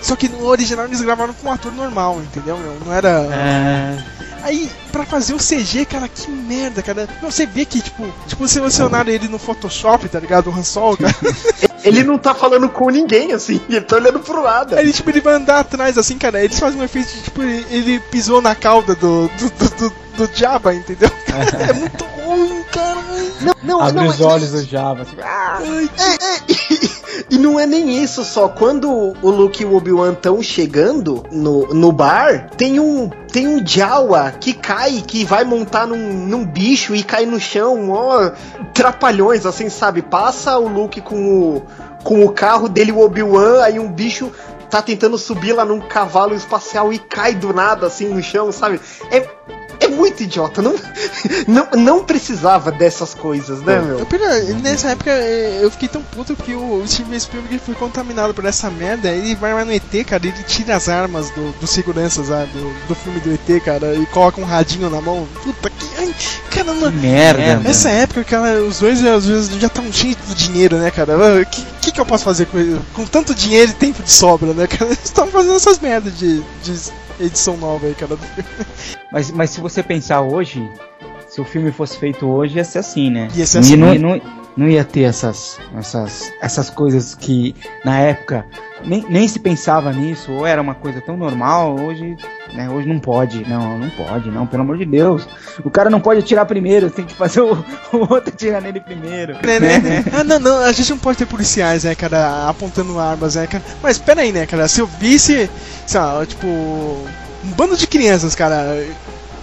Só que no original eles gravaram com um ator normal, entendeu, meu? Não era. É, Aí, pra fazer o CG, cara, que merda, cara. Não, você vê que, tipo, tipo, selecionaram ele no Photoshop, tá ligado? O Han Solo, cara. [laughs] Ele não tá falando com ninguém, assim, [laughs] ele tá olhando pro lado. Aí, tipo, ele vai andar atrás, assim, cara. Eles fazem um efeito de, tipo, ele, ele pisou na cauda do, do, do, do, do Jabba, entendeu? [laughs] é muito ruim, cara. Não, não, Abre não, os olhos do Java. Assim, Ai, É, é, e, e não é nem isso só. Quando o Luke e o Obi-Wan estão chegando no, no bar, tem um tem um Jawa que cai, que vai montar num, num bicho e cai no chão, ó, trapalhões, assim, sabe? Passa o Luke com o, com o carro dele, o Obi-Wan, aí um bicho tá tentando subir lá num cavalo espacial e cai do nada, assim, no chão, sabe? É, é muito idiota, não, [laughs] não, não precisava dessas coisas, né, meu? Eu, pera, nessa época eu fiquei tão puto que o Steven Spielberg foi contaminado por essa merda. Ele vai lá no ET, cara, ele tira as armas do, dos seguranças lá, do, do filme do ET, cara, e coloca um radinho na mão. Puta que. Ai, cara, não, que merda. Nessa época, cara, os dois às vezes já estão cheios de dinheiro, né, cara? O que, que, que eu posso fazer com ele? Com tanto dinheiro e tempo de sobra, né, cara? [laughs] Eles estão fazendo essas merdas de, de edição nova aí, cara. Mas, mas se você pensar hoje, se o filme fosse feito hoje, ia ser assim, né? Ia ser não, assim. não, não, não ia ter essas, essas, essas coisas que na época nem, nem se pensava nisso, ou era uma coisa tão normal, hoje, né, hoje não pode, não, não pode, não, pelo amor de Deus. O cara não pode atirar primeiro, tem que fazer o, [laughs] o outro atirar nele primeiro. Né, né? Ah, não, não, a gente não pode ter policiais, né, cara, apontando armas, né, cara. Mas pera aí, né, cara, se eu visse, sei lá, tipo, um bando de crianças, cara,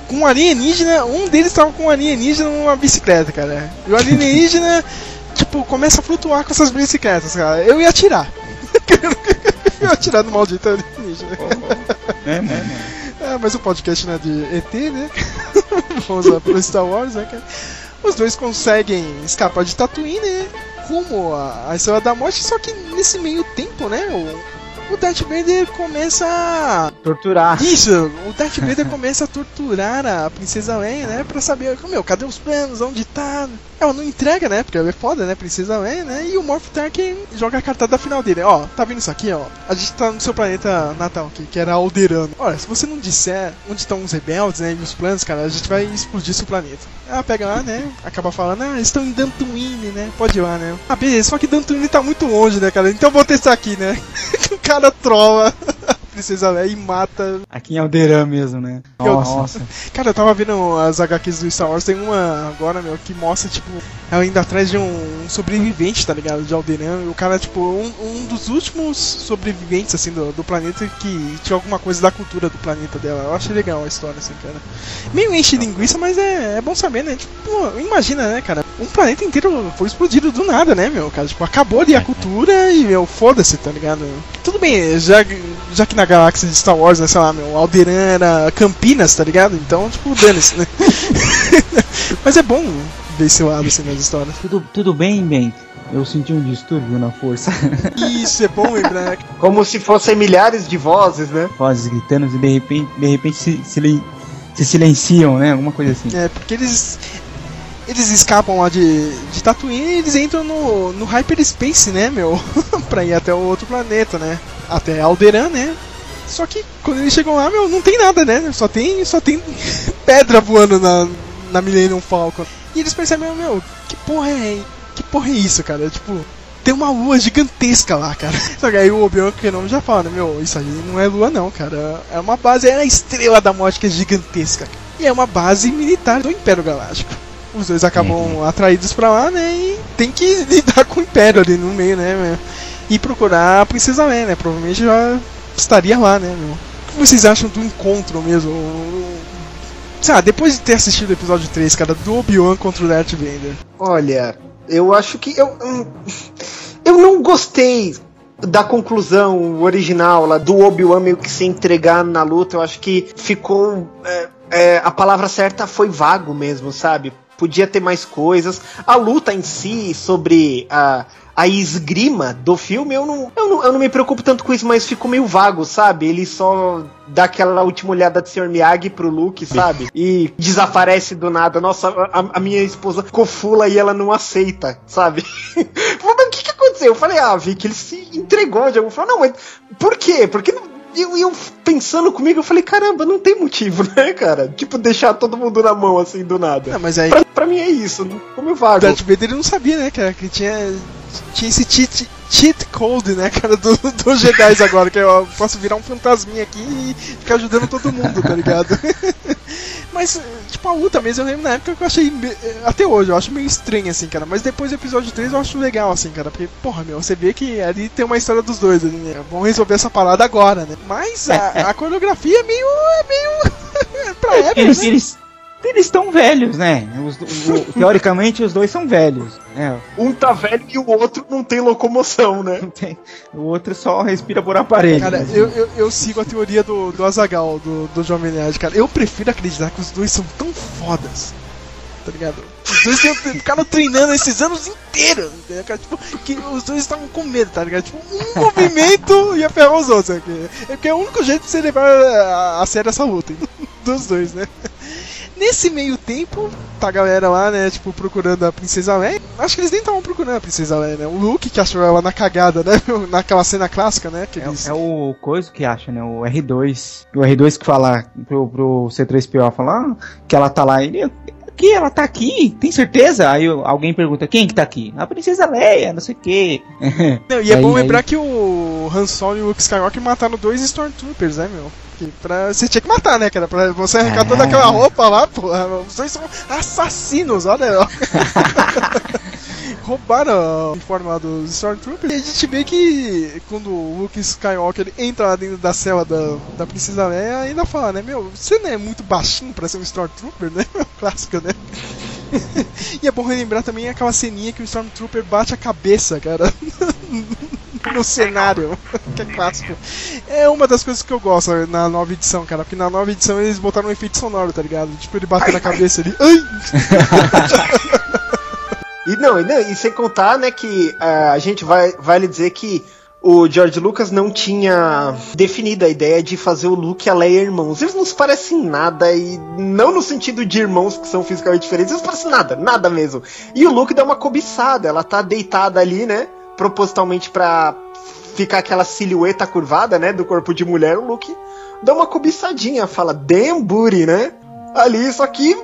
com um alienígena, um deles tava com um alienígena numa bicicleta, cara. E o alienígena, [laughs] tipo, começa a flutuar com essas bicicletas, cara. Eu ia atirar. [laughs] eu ia atirar no maldito alienígena. É, né, Ah, mas o podcast não é de ET, né? [laughs] Vamos lá pro Star Wars, né, cara? Os dois conseguem escapar de Tatooine, né? Rumo à à Estrela da Morte, só que nesse meio tempo, né? O, o Darth Vader começa a Torturar. Isso, o Darth Vader [laughs] começa a torturar a Princesa Leia, né? Pra saber, meu, cadê os planos, onde tá? Ela não entrega, né? Porque ela é foda, né? Princesa Leia, né? E o Morph Tark joga a cartada final dele. Ó, tá vendo isso aqui, ó? A gente tá no seu planeta natal aqui, que era Alderano. Olha, se você não disser onde estão os rebeldes, né? E os planos, cara, a gente vai explodir seu planeta. Ela pega lá, né? Acaba falando, ah, eles estão em Dantooine, né? Pode ir lá, né? Ah, beleza, só que Dantooine tá muito longe, né, cara? Então eu vou testar aqui, né? [laughs] [laughs] o cara trova [laughs] Princesa Leia e mata. Aqui em Alderan mesmo, né? Nossa. [laughs] Cara, eu tava vendo as HQs do Star Wars, tem uma agora, meu, que mostra, tipo, ela indo atrás de um sobrevivente, tá ligado? De Alderan. E o cara, tipo, um, um dos últimos sobreviventes, assim, do, do planeta que tinha alguma coisa da cultura do planeta dela. Eu achei legal a história, assim, cara. Meio enche linguiça, mas é, é bom saber, né? Tipo, pô, imagina, né, cara? Um planeta inteiro foi explodido do nada, né, meu? Cara, tipo, acabou ali a cultura e, meu, foda-se, tá ligado? Tudo bem, já, já que na galáxia de Star Wars, né, sei lá, meu, Alderan era Campinas, tá ligado? Então, tipo, dane-se, né? [laughs] Mas é bom ver esse lado, assim, nas histórias. Tudo, tudo bem, bem? Eu senti um distúrbio na força. [laughs] Isso, é bom lembrar. Como se fossem milhares de vozes, né? Vozes gritando e de repente, de repente se, se, se silenciam, né? Alguma coisa assim. É, porque eles eles escapam lá de, de Tatooine e eles entram no, no Hyperspace, né, meu? [laughs] pra ir até o outro planeta, né? Até Alderan, né? Só que quando eles chegam lá, meu, não tem nada, né? Só tem, só tem [laughs] pedra voando na, na Millennium Falcon. E eles percebem, meu, que porra é, que porra é isso, cara? Tipo, tem uma lua gigantesca lá, cara. [laughs] Só que aí o Obi-Wan Kenobi já fala, né, meu, isso aí não é lua não, cara. É uma base, é a estrela da morte que é gigantesca. E é uma base militar do Império Galáctico os dois acabam uhum. atraídos pra lá, né? E tem que [laughs] lidar com o Império ali no meio, né? E procurar a Princesa Leia, né? Provavelmente já estaria lá, né? Meu? O que vocês acham do encontro mesmo? Sei lá, depois de ter assistido o episódio 3, cara, do Obi-Wan contra o Darth Vader. Olha, eu acho que eu. Eu não gostei da conclusão original lá do Obi-Wan meio que se entregar na luta. Eu acho que ficou. É, é, a palavra certa foi vago mesmo, sabe? Podia ter mais coisas. A luta em si, sobre a, a esgrima do filme, eu não, eu, não, eu não me preocupo tanto com isso, mas ficou meio vago, sabe? Ele só dá aquela última olhada de Sr. Miyagi pro Luke, sabe? [laughs] E desaparece do nada. Nossa, a, a minha esposa ficou fula e ela não aceita, sabe? [laughs] o que, que aconteceu? Eu falei, ah, vi que ele se entregou de alguma forma. Não, mas por quê? Porque não eu, eu pensando comigo, eu falei, caramba, não tem motivo, [laughs] né, cara? Tipo, deixar todo mundo na mão assim do nada. Não, mas aí. Pra, pra mim é isso, como eu vago. Darth Vader ele não sabia, né, cara, que tinha. Tinha esse cheat, cheat code, né, cara, dos do Jedi agora, que eu posso virar um fantasminha aqui e ficar ajudando todo mundo, tá ligado? [laughs] Mas, tipo, a luta mesmo, eu lembro na época que eu achei. Até hoje, eu acho meio estranho, assim, cara. Mas depois do episódio 3 eu acho legal, assim, cara. Porque, porra, meu, você vê que ali tem uma história dos dois, né? Vamos resolver essa parada agora, né? Mas a, [laughs] a coreografia é meio. É meio. [laughs] pra época. Eles, né? eles, eles estão velhos, né? Os, o, [laughs] teoricamente, os dois são velhos. Né? Um tá velho e o outro não tem locomoção, né? Tem, o outro só respira por aparelho. Cara, né? eu, eu, eu, sigo a teoria do, do Azagal, do, do Jovem Nerd, cara. Eu prefiro acreditar que os dois são tão fodas. Tá ligado? Os dois [laughs] ficaram treinando esses anos inteiros, entendeu? Cara, tipo, que os dois estavam com medo, tá ligado? Tipo, um [laughs] movimento ia ferrar os outros. Aqui. É porque é o único jeito de você levar a, a sério essa luta. Dos dois, né? Nesse meio tempo, tá a galera lá, né, tipo, procurando a Princesa Leia. Acho que eles nem estavam procurando a Princesa Leia, né? O Luke que achou ela na cagada, né? [laughs] Naquela cena clássica, né? Que é, eles... é o coisa que acha, né? O R2. O R2 que fala pro, pro C3PO falar que ela tá lá. Ele, que ela tá aqui, tem certeza? Aí alguém pergunta, quem que tá aqui? A princesa Leia, não sei o quê. Não, e é [laughs] aí, bom lembrar aí... que o Han Solo e o Luke Skywalker mataram dois Stormtroopers, né, meu? Que pra, você tinha que matar, né, cara? Pra você arrancar é. toda aquela roupa lá, pô. Os dois são assassinos, olha. [laughs] roubaram o uniforme lá dos Stormtroopers. E a gente vê que quando o Luke Skywalker entra lá dentro da cela da, da Princesa Leia, ainda fala, né, meu, você não é muito baixinho pra ser um Stormtrooper, né? [laughs] Clássico, né? [laughs] e é bom relembrar também aquela ceninha que o Stormtrooper bate a cabeça, cara. [laughs] no cenário, [laughs] que é clássico. É uma das coisas que eu gosto na nova edição, cara, porque na nova edição eles botaram um efeito sonoro, tá ligado? Tipo, ele bater na cabeça ali. Ai! [laughs] E não, e, não, e sem contar, né, que uh, a gente vai, vai lhe dizer que o George Lucas não tinha definido a ideia de fazer o Luke e a Leia irmãos. Eles não se parecem nada, e não no sentido de irmãos que são fisicamente diferentes, eles parecem nada, nada mesmo. E o Luke dá uma cobiçada, ela tá deitada ali, né? Propositalmente pra ficar aquela silhueta curvada, né? Do corpo de mulher, o Luke dá uma cobiçadinha, fala, damn booty, né? Ali, só que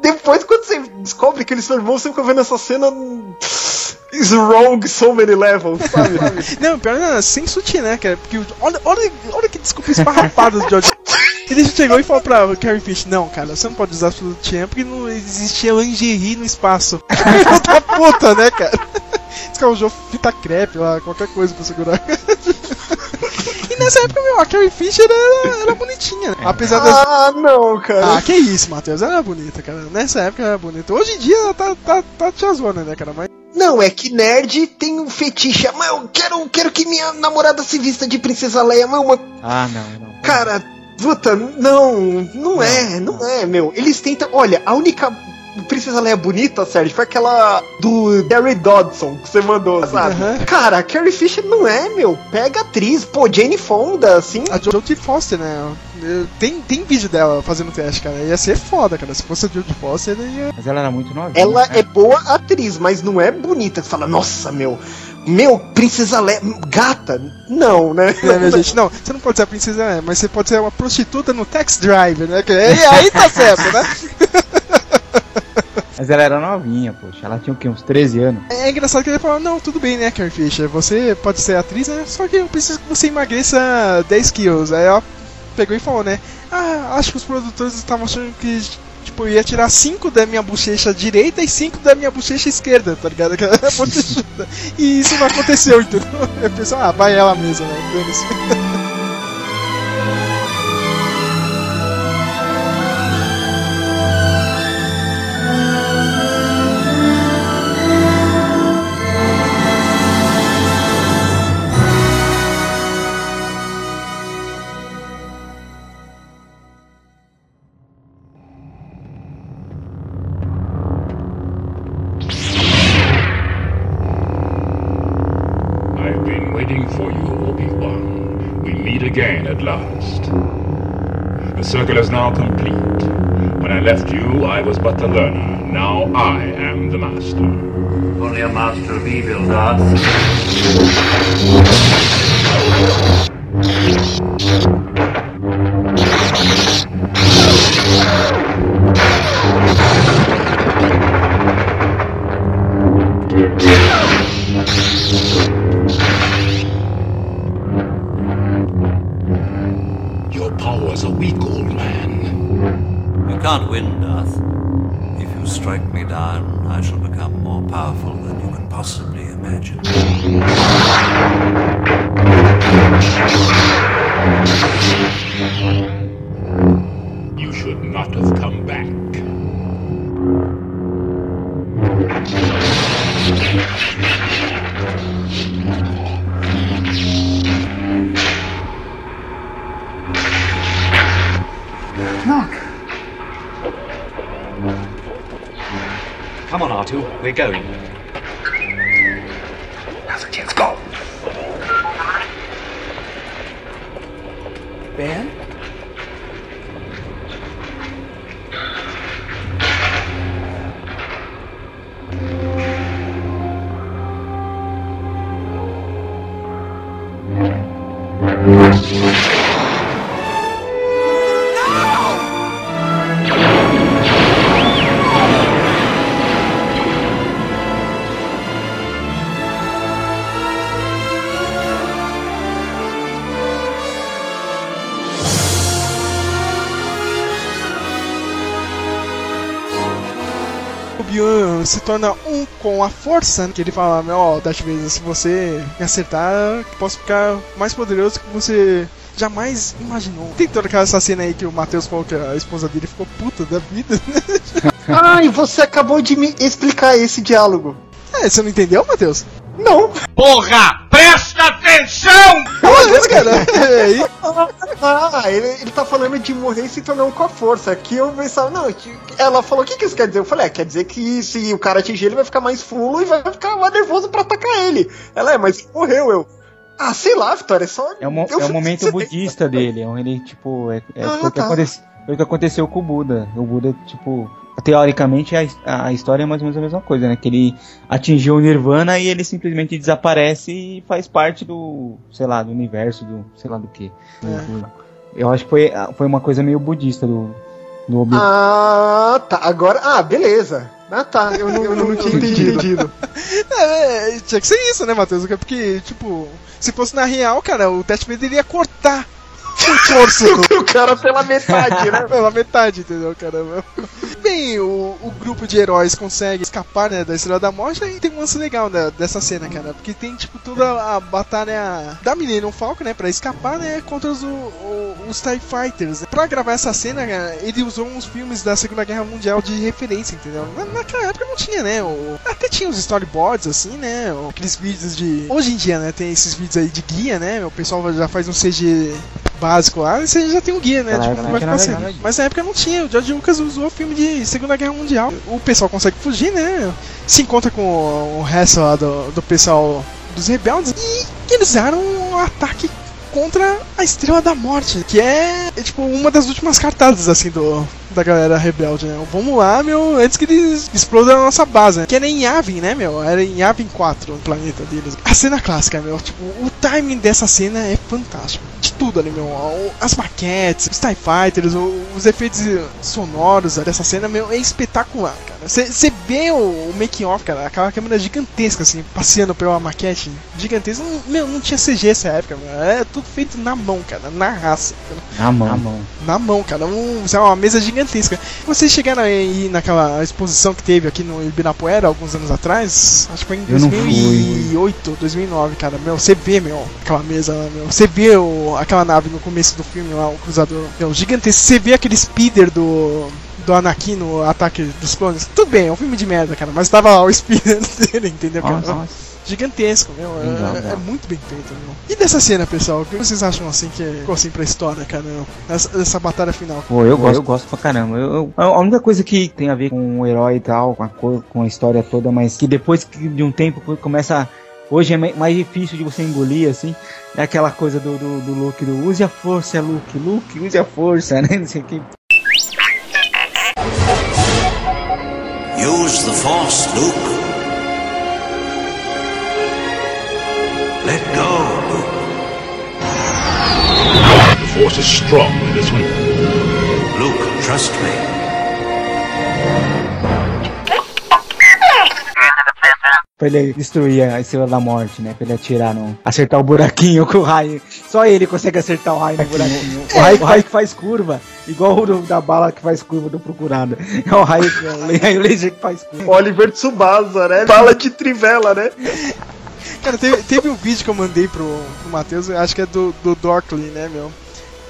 depois quando você descobre que eles são irmãos, você fica vendo essa cena. Is wrong so many levels, sabe? [laughs] não, pior não, sem sutiã, né, cara? Porque olha, olha, olha que desculpa esfarrapada do George. Ele chegou e falou pra Carrie Fish, não, cara, você não pode usar sutiã porque não existia lingerie no espaço. [laughs] Puta puta, né, cara? Descaljou fita crepe lá, qualquer coisa pra segurar. [laughs] E nessa época, meu, a Carrie Fisher era, era bonitinha, né? Apesar das. Ah, não, cara. Ah, que isso, Matheus. Ela era bonita, cara. Nessa época ela era bonita. Hoje em dia ela tá, tá, tá tiazona, né, cara? Mas. Não, é que nerd tem um fetiche. Mas eu quero, quero que minha namorada se vista de Princesa Leia. Mas uma... Ah, não, não. Cara, puta, não, não é, não é, meu. Eles tentam. Olha, a única Princesa Leia bonita, Sérgio, foi aquela do Derry Dodson que você mandou, sabe? Uhum. Cara, a Carrie Fisher não é, meu. Pega atriz, pô, Jane Fonda, assim. A Jodie Foster, né? Tem, tem vídeo dela fazendo teste, cara. Ia ser foda, cara. Se fosse a Jodie Foster, ia. Mas ela era muito nova. Ela é boa atriz, mas não é bonita. Você fala, nossa, meu. Meu, Princesa Leia. Gata? Não, né? É, minha [laughs] gente, não. Você não pode ser a Princesa Leia, mas você pode ser uma prostituta no Tax Driver, né? E aí tá certo, né? [laughs] [laughs] Mas ela era novinha, poxa. Ela tinha o quê? Uns 13 anos. É engraçado que ele falou, não, tudo bem, né, Carrie Fisher? Você pode ser atriz, né? Só que eu preciso que você emagreça 10 quilos. Aí ela pegou e falou, né? Ah, acho que os produtores estavam achando que tipo, ia tirar 5 da minha bochecha direita e 5 da minha bochecha esquerda, tá ligado? [laughs] e isso não aconteceu, entendeu? Eu pensei, ah, vai ela mesma, né? [laughs] I was but the learner. Now I am the master. Only a master of evil, Darth. Possibly imagine. You should not have come back. Look. Come on, R2, we're going. Se torna um com a força, né? que ele fala, ó, Darth Vader, se você me acertar, eu posso ficar mais poderoso que você jamais imaginou. Tem toda aquela cena aí que o Matheus falou que a esposa dele ficou puta da vida, né? [laughs] Ai, você acabou de me explicar esse diálogo. É, você não entendeu, Matheus? Não. Porra! Presta atenção! Olha, cara. É, [laughs] ah, ele, ele tá falando de morrer e se tornar um com a força. Aqui eu pensava, não, ela falou, o que, que isso quer dizer? Eu falei, é, quer dizer que se o cara atingir ele vai ficar mais fulo e vai ficar mais nervoso pra atacar ele. Ela é, mas morreu eu. Ah, sei lá, Vitória, é só. É é o momento budista dele, é onde ele, tipo, é, é Ah, o que tá. foi o que aconteceu com o Buda. O Buda, tipo, teoricamente a, a história é mais ou menos a mesma coisa, né? Que ele atingiu o Nirvana e ele simplesmente desaparece e faz parte do, sei lá, do universo, do, sei lá do que. Eu acho que foi, foi uma coisa meio budista do, do Obi. Ah, tá. Agora. Ah, beleza. Ah, tá. Eu não, eu não tinha entendido. É, é, tinha que ser isso, né, Matheus? Porque, tipo, se fosse na real, cara, o Darth Vader ia cortar [laughs] o cara pela metade, né? [laughs] Pela metade, entendeu, cara? Bem, o, o grupo de heróis consegue escapar, né, da Estrela da Morte e tem um lance legal né, dessa cena, cara. Porque tem, tipo, toda a batalha da Millennium Falcon, né, pra escapar, né, contra os, o- os TIE Fighters. Pra gravar essa cena, cara, ele usou uns filmes da Segunda Guerra Mundial de referência, entendeu? Na, naquela época não tinha, né? O, até tinha os storyboards, assim, né? Aqueles vídeos de... Hoje em dia, né, tem esses vídeos aí de guia, né? O pessoal já faz um CG básico lá, você já tem um guia, né? Tipo, época como é não. Mas na época não tinha. O George Lucas usou filme de Segunda Guerra Mundial. O pessoal consegue fugir, né? Se encontra com o resto lá do, do pessoal dos rebeldes e eles usaram um ataque contra a Estrela da Morte, que é, é, tipo uma das últimas cartadas assim do da galera rebelde, né? Vamos lá, meu, antes que eles explodam a nossa base, né? Que era em Yavin, né, meu? Era em Yavin 4, o planeta deles. A cena clássica, meu, tipo, o timing dessa cena é fantástico. De tudo ali, meu. As maquetes, os TIE Fighters, os efeitos sonoros dessa cena, meu, é espetacular, cara. Você vê o, o making off, cara, aquela câmera gigantesca, assim, passeando pela maquete gigantesca. Meu, não tinha CG essa época, meu. É tudo feito na mão, cara, na raça. Cara. Na mão. Na mão. Na mão, cara. Um, sei lá, uma mesa gigantesca. Vocês chegaram aí naquela exposição que teve aqui no Ibirapuera alguns anos atrás? Acho que foi em Eu não fui. 2008, 2009, cara. Meu, você vê, meu, aquela mesa lá, meu. Você vê o, aquela nave no começo do filme lá, o cruzador, meu, gigantesco. Você vê aquele speeder do. Do Anakin no ataque dos clones. Tudo bem, é um filme de merda, cara. Mas tava lá o [laughs] speeder dele, entendeu? cara? Nossa, nossa. Gigantesco, meu. É, Legal, é legal. muito bem feito, meu. E dessa cena, pessoal? O que vocês acham assim que ficou assim pra história, cara? meu? Essa, essa batalha final. Pô, eu gosto, eu gosto pra caramba. Eu, eu- a única coisa que tem a ver com o herói e tal, com a, cor, com a história toda, mas que depois que de um tempo começa. Hoje é mai- mais difícil de você engolir, assim. É aquela coisa do, do, do Luke, do use a força, Luke, Luke, use a força, [laughs] né? Não sei o que. Use the Force, Luke. Let go, Luke. The Force is strong us one. Luke, trust me. Pra ele destruir a Estrela da Morte, né? Pra ele atirar no. Acertar o buraquinho com o raio. Só ele consegue acertar o raio no buraquinho. [laughs] O raio, o raio que faz curva, igual o da bala que faz curva do procurado. É o raio, é [laughs] o laser que faz curva. Oliver Tsubasa, né? Bala de trivela, né? Cara, teve, teve um vídeo que eu mandei pro, pro Matheus, eu acho que é do, do né, meu?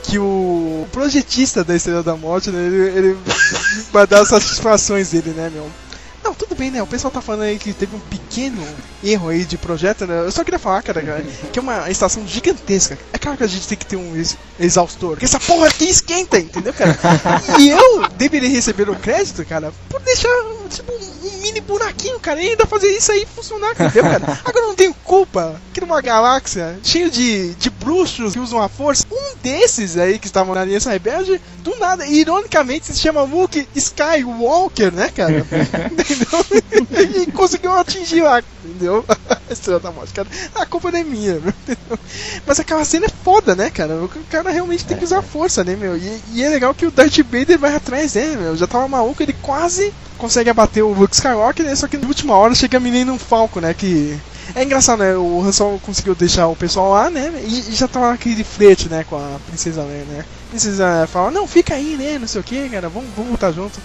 Que o projetista da Estrela da Morte, né, ele, ele [laughs] vai dar as satisfações dele, né, meu? Não, tudo bem, né? O pessoal tá falando aí que teve um pequeno erro aí de projeto, né? Eu só queria falar, cara, cara, que é uma estação gigantesca. É claro que a gente tem que ter um ex- exaustor, porque essa porra aqui esquenta, entendeu, cara? E eu deveria receber o crédito, cara, por deixar, tipo, um mini buraquinho, cara, e ainda fazer isso aí funcionar, entendeu, cara? Agora eu não tenho culpa que numa galáxia cheia de, de bruxos que usam a força, um desses aí que estavam na Aliança Rebelde, do nada, ironicamente, se chama Luke Skywalker, né, cara? [laughs] entendeu? [laughs] e conseguiu atingir lá, entendeu? A [laughs] Estrela da Morte, cara. A culpa não é minha, meu, entendeu? Mas aquela cena é foda, né, cara? O cara realmente tem que usar força, né, meu? E, e é legal que o Darth Vader vai atrás, né, meu? Já tava maluco, ele quase consegue abater o Luke Skywalker, né? Só que na última hora chega a menina Falco, né? Que. É engraçado, né? O Han Solo conseguiu deixar o pessoal lá, né? E, e já tava aquele flerte, né? Com a Princesa Leia, né? A Princesa fala, não, fica aí, né? Não sei o que, cara. Vamos, vamos lutar junto.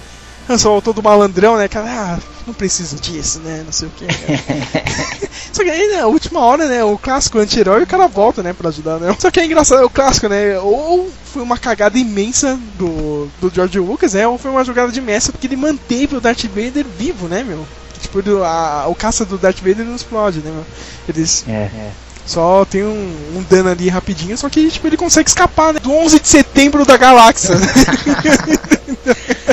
Han Solo todo malandrão, né? Cara, ah, não preciso disso, né? Não sei o que. [laughs] Só que aí, na última hora, né? O clássico anti-herói, o cara volta, né? Pra ajudar, né? Só que é engraçado, o clássico, né? Ou foi uma cagada imensa do, do George Lucas, né? Ou foi uma jogada de mestre, porque ele manteve o Darth Vader vivo, né, meu? Tipo, do- a- o caça do Darth Vader não explode, né, meu? Eles É, é. Só tem um, um dano ali rapidinho, só que tipo, ele consegue escapar, né? Do 11 de setembro da galáxia. [laughs]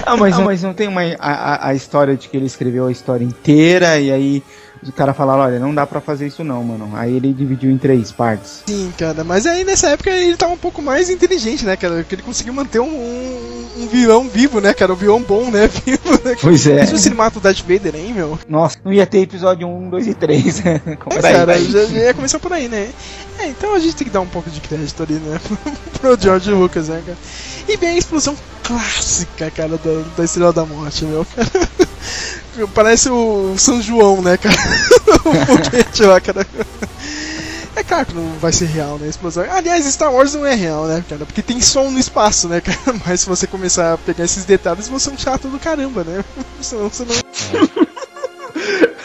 Ah, mas, mas não tem uma, a, a- a história de que ele escreveu a história inteira e aí os caras falaram, olha, não dá pra fazer isso não, mano. Aí ele dividiu em três partes. Sim, cara, mas aí nessa época ele tava um pouco mais inteligente, né, cara? Porque ele conseguiu manter um, um, um vilão vivo, né, cara? Um vilão bom, né? [laughs] Vivo, né? Pois é. Se ele mata o Darth Vader, hein, meu? Nossa, não ia ter episódio 1, 2 e 3, né? [laughs] É, aí, cara, vai. já, já ia começar por aí, né? É, então a gente tem que dar um pouco de crédito ali, né? [laughs] pro George Lucas, né, cara? E bem a explosão clássica, cara, da, da Estrela da Morte, meu. [laughs] Parece o São João, né, cara? [laughs] o foguete lá, cara. É claro que não vai ser real, né? Explosão. Aliás, Star Wars não é real, né, cara? Porque tem som no espaço, né, cara? [laughs] Mas se você começar a pegar esses detalhes, você é um chato do caramba, né? Senão você não.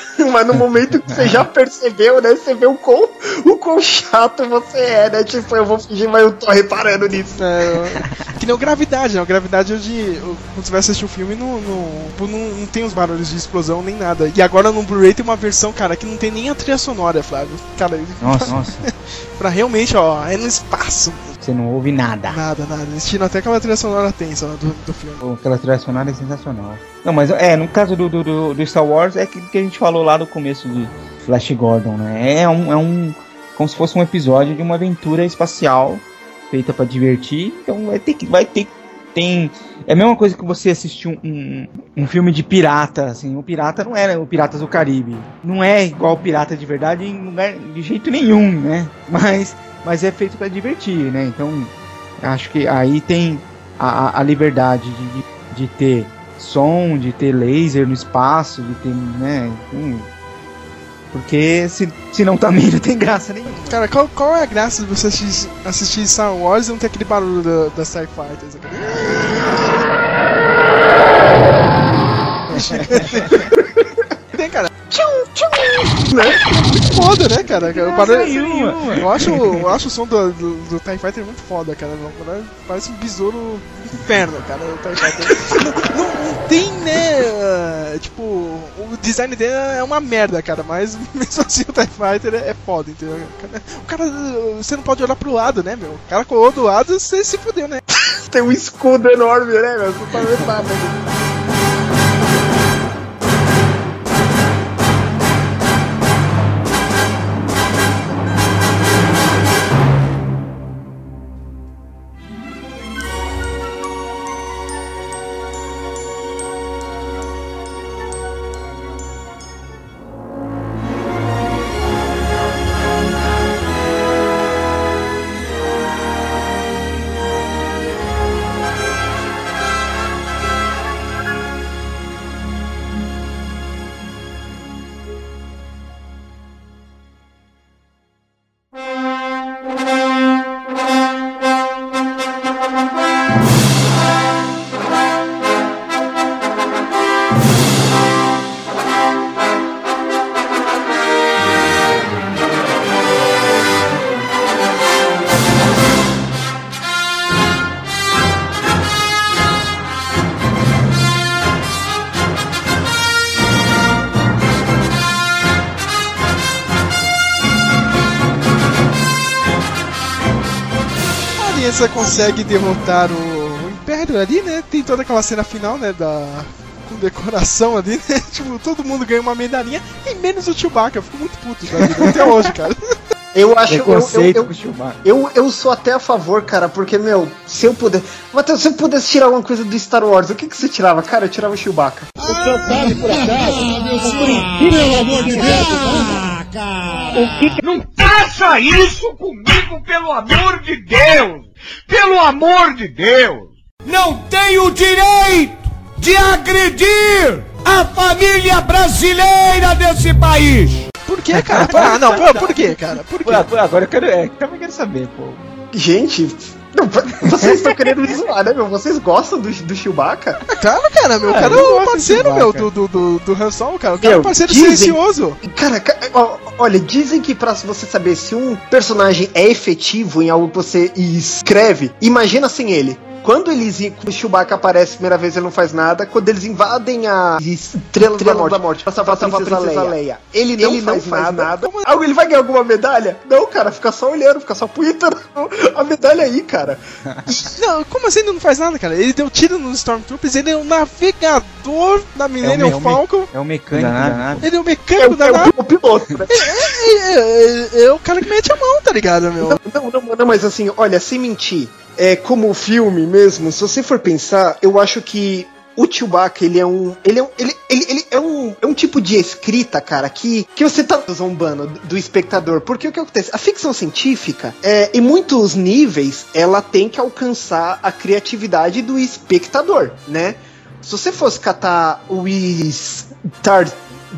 [laughs] Mas no momento que você já percebeu, né? Você vê o quão, o quão chato você é, né? Tipo, eu vou fingir, mas eu tô reparando nisso. É, que nem o Gravidade, né? O Gravidade hoje, quando você vai assistir o filme, não, não, não, não tem os barulhos de explosão nem nada. E agora no Blu-ray tem uma versão, cara, que não tem nem a trilha sonora, Flávio. Cara, Nossa, nossa. [laughs] pra realmente, ó, é no espaço. Você não ouve nada. Nada, nada. Eles tiram até aquela trilha sonora tensa do, do filme. Aquela trilha sonora é sensacional. Não, mas é, no caso do, do, do- Star Wars, é aquilo que a gente falou lá no começo de Flash Gordon, né? É um, é um. Como se fosse um episódio de uma aventura espacial feita pra divertir. Então vai ter que. Vai ter tem. É a mesma coisa que você assistir um, um, um filme de pirata, assim. O pirata não era o Piratas do Caribe. Não é igual o pirata de verdade em lugar de jeito nenhum, né? Mas, mas é feito pra divertir, né? Então, acho que aí tem a- a liberdade de, de, de ter som, de ter laser no espaço, de ter, né? hum, porque se, senão também não tem graça nenhuma. Cara, qual, qual é a graça de você assistir, assistir Star Wars e não ter aquele barulho da, da Star Fighters? Tem, cara. Tchum, [laughs] né? Muito foda, né, cara? Nenhuma. eu, acho, eu acho o som do, do, do TIE Fighter muito foda, cara. Não, Parece um besouro inferno, cara. O TIE Fighter. não, [laughs] não, não tem, né? uh, Tipo, o design dele é uma merda, cara. Mas [laughs] mesmo assim o TIE Fighter é, é foda, entendeu? O cara, você não pode olhar pro lado, né, meu? O cara colou do lado, você se fudeu, né? Tem um escudo enorme, né, meu? Você tá vendo nada. Consegue derrotar o, o Império ali, né? Tem toda aquela cena final, né? Da com decoração ali, né? [laughs] Tipo, todo mundo ganha uma medalhinha e menos o Chewbacca. Eu fico muito puto da vida até hoje, cara. [laughs] Eu acho eu, eu, eu, com o Chewbacca. eu, eu sou até a favor, cara, porque, meu, se eu puder. Matheus, se eu pudesse tirar alguma coisa do Star Wars, o que, que você tirava? Cara, eu tirava o Chewbacca. O senhor sabe por acaso? Por incrível, pelo amor de Deus! O que que... Não faça isso comigo, pelo amor de Deus! Pelo amor de Deus! Não tem o direito de agredir a família brasileira desse país! Por que, cara? Ah, não, pô, por que, cara? Por quê? agora eu quero. É, também quero saber, pô. Gente, não, vocês estão querendo me zoar, né, meu? Vocês gostam do, do Chewbacca? Claro, cara, meu. O cara é o parceiro, meu, do, do, do, do Han Solo, cara. O cara é Meu, um parceiro dizem- silencioso. Cara, olha, dizem que pra você saber se um personagem é efetivo em algo que você escreve, imagina sem ele. Quando eles o Chewbacca aparece a primeira vez ele não faz nada. Quando eles invadem a Estrela, da Morte, da morte pra salvar a Princesa, Leia, Leia, ele não, ele faz, não faz nada. nada. Ele vai ganhar alguma medalha? Não, cara, fica só olhando, fica só puitando a medalha aí, cara. [laughs] Não, como assim ele não faz nada, cara? Ele deu tiro nos Stormtroopers, ele é o navegador da Millennium é o me- Falcon. É o mecânico da nave. Ele é o mecânico da é nave. o piloto, né? É, é, é, é o cara que mete a mão, tá ligado, meu? Não, não, não, não, mas assim, olha, sem mentir, é como filme mesmo, se você for pensar, eu acho que o Chewbacca, ele é um. Ele é um. Ele, ele, ele é um. É um tipo de escrita, cara, que, que você tá zombando do, do espectador. Porque o que acontece? A ficção científica, é, em muitos níveis, ela tem que alcançar a criatividade do espectador, né? Se você fosse catar o Star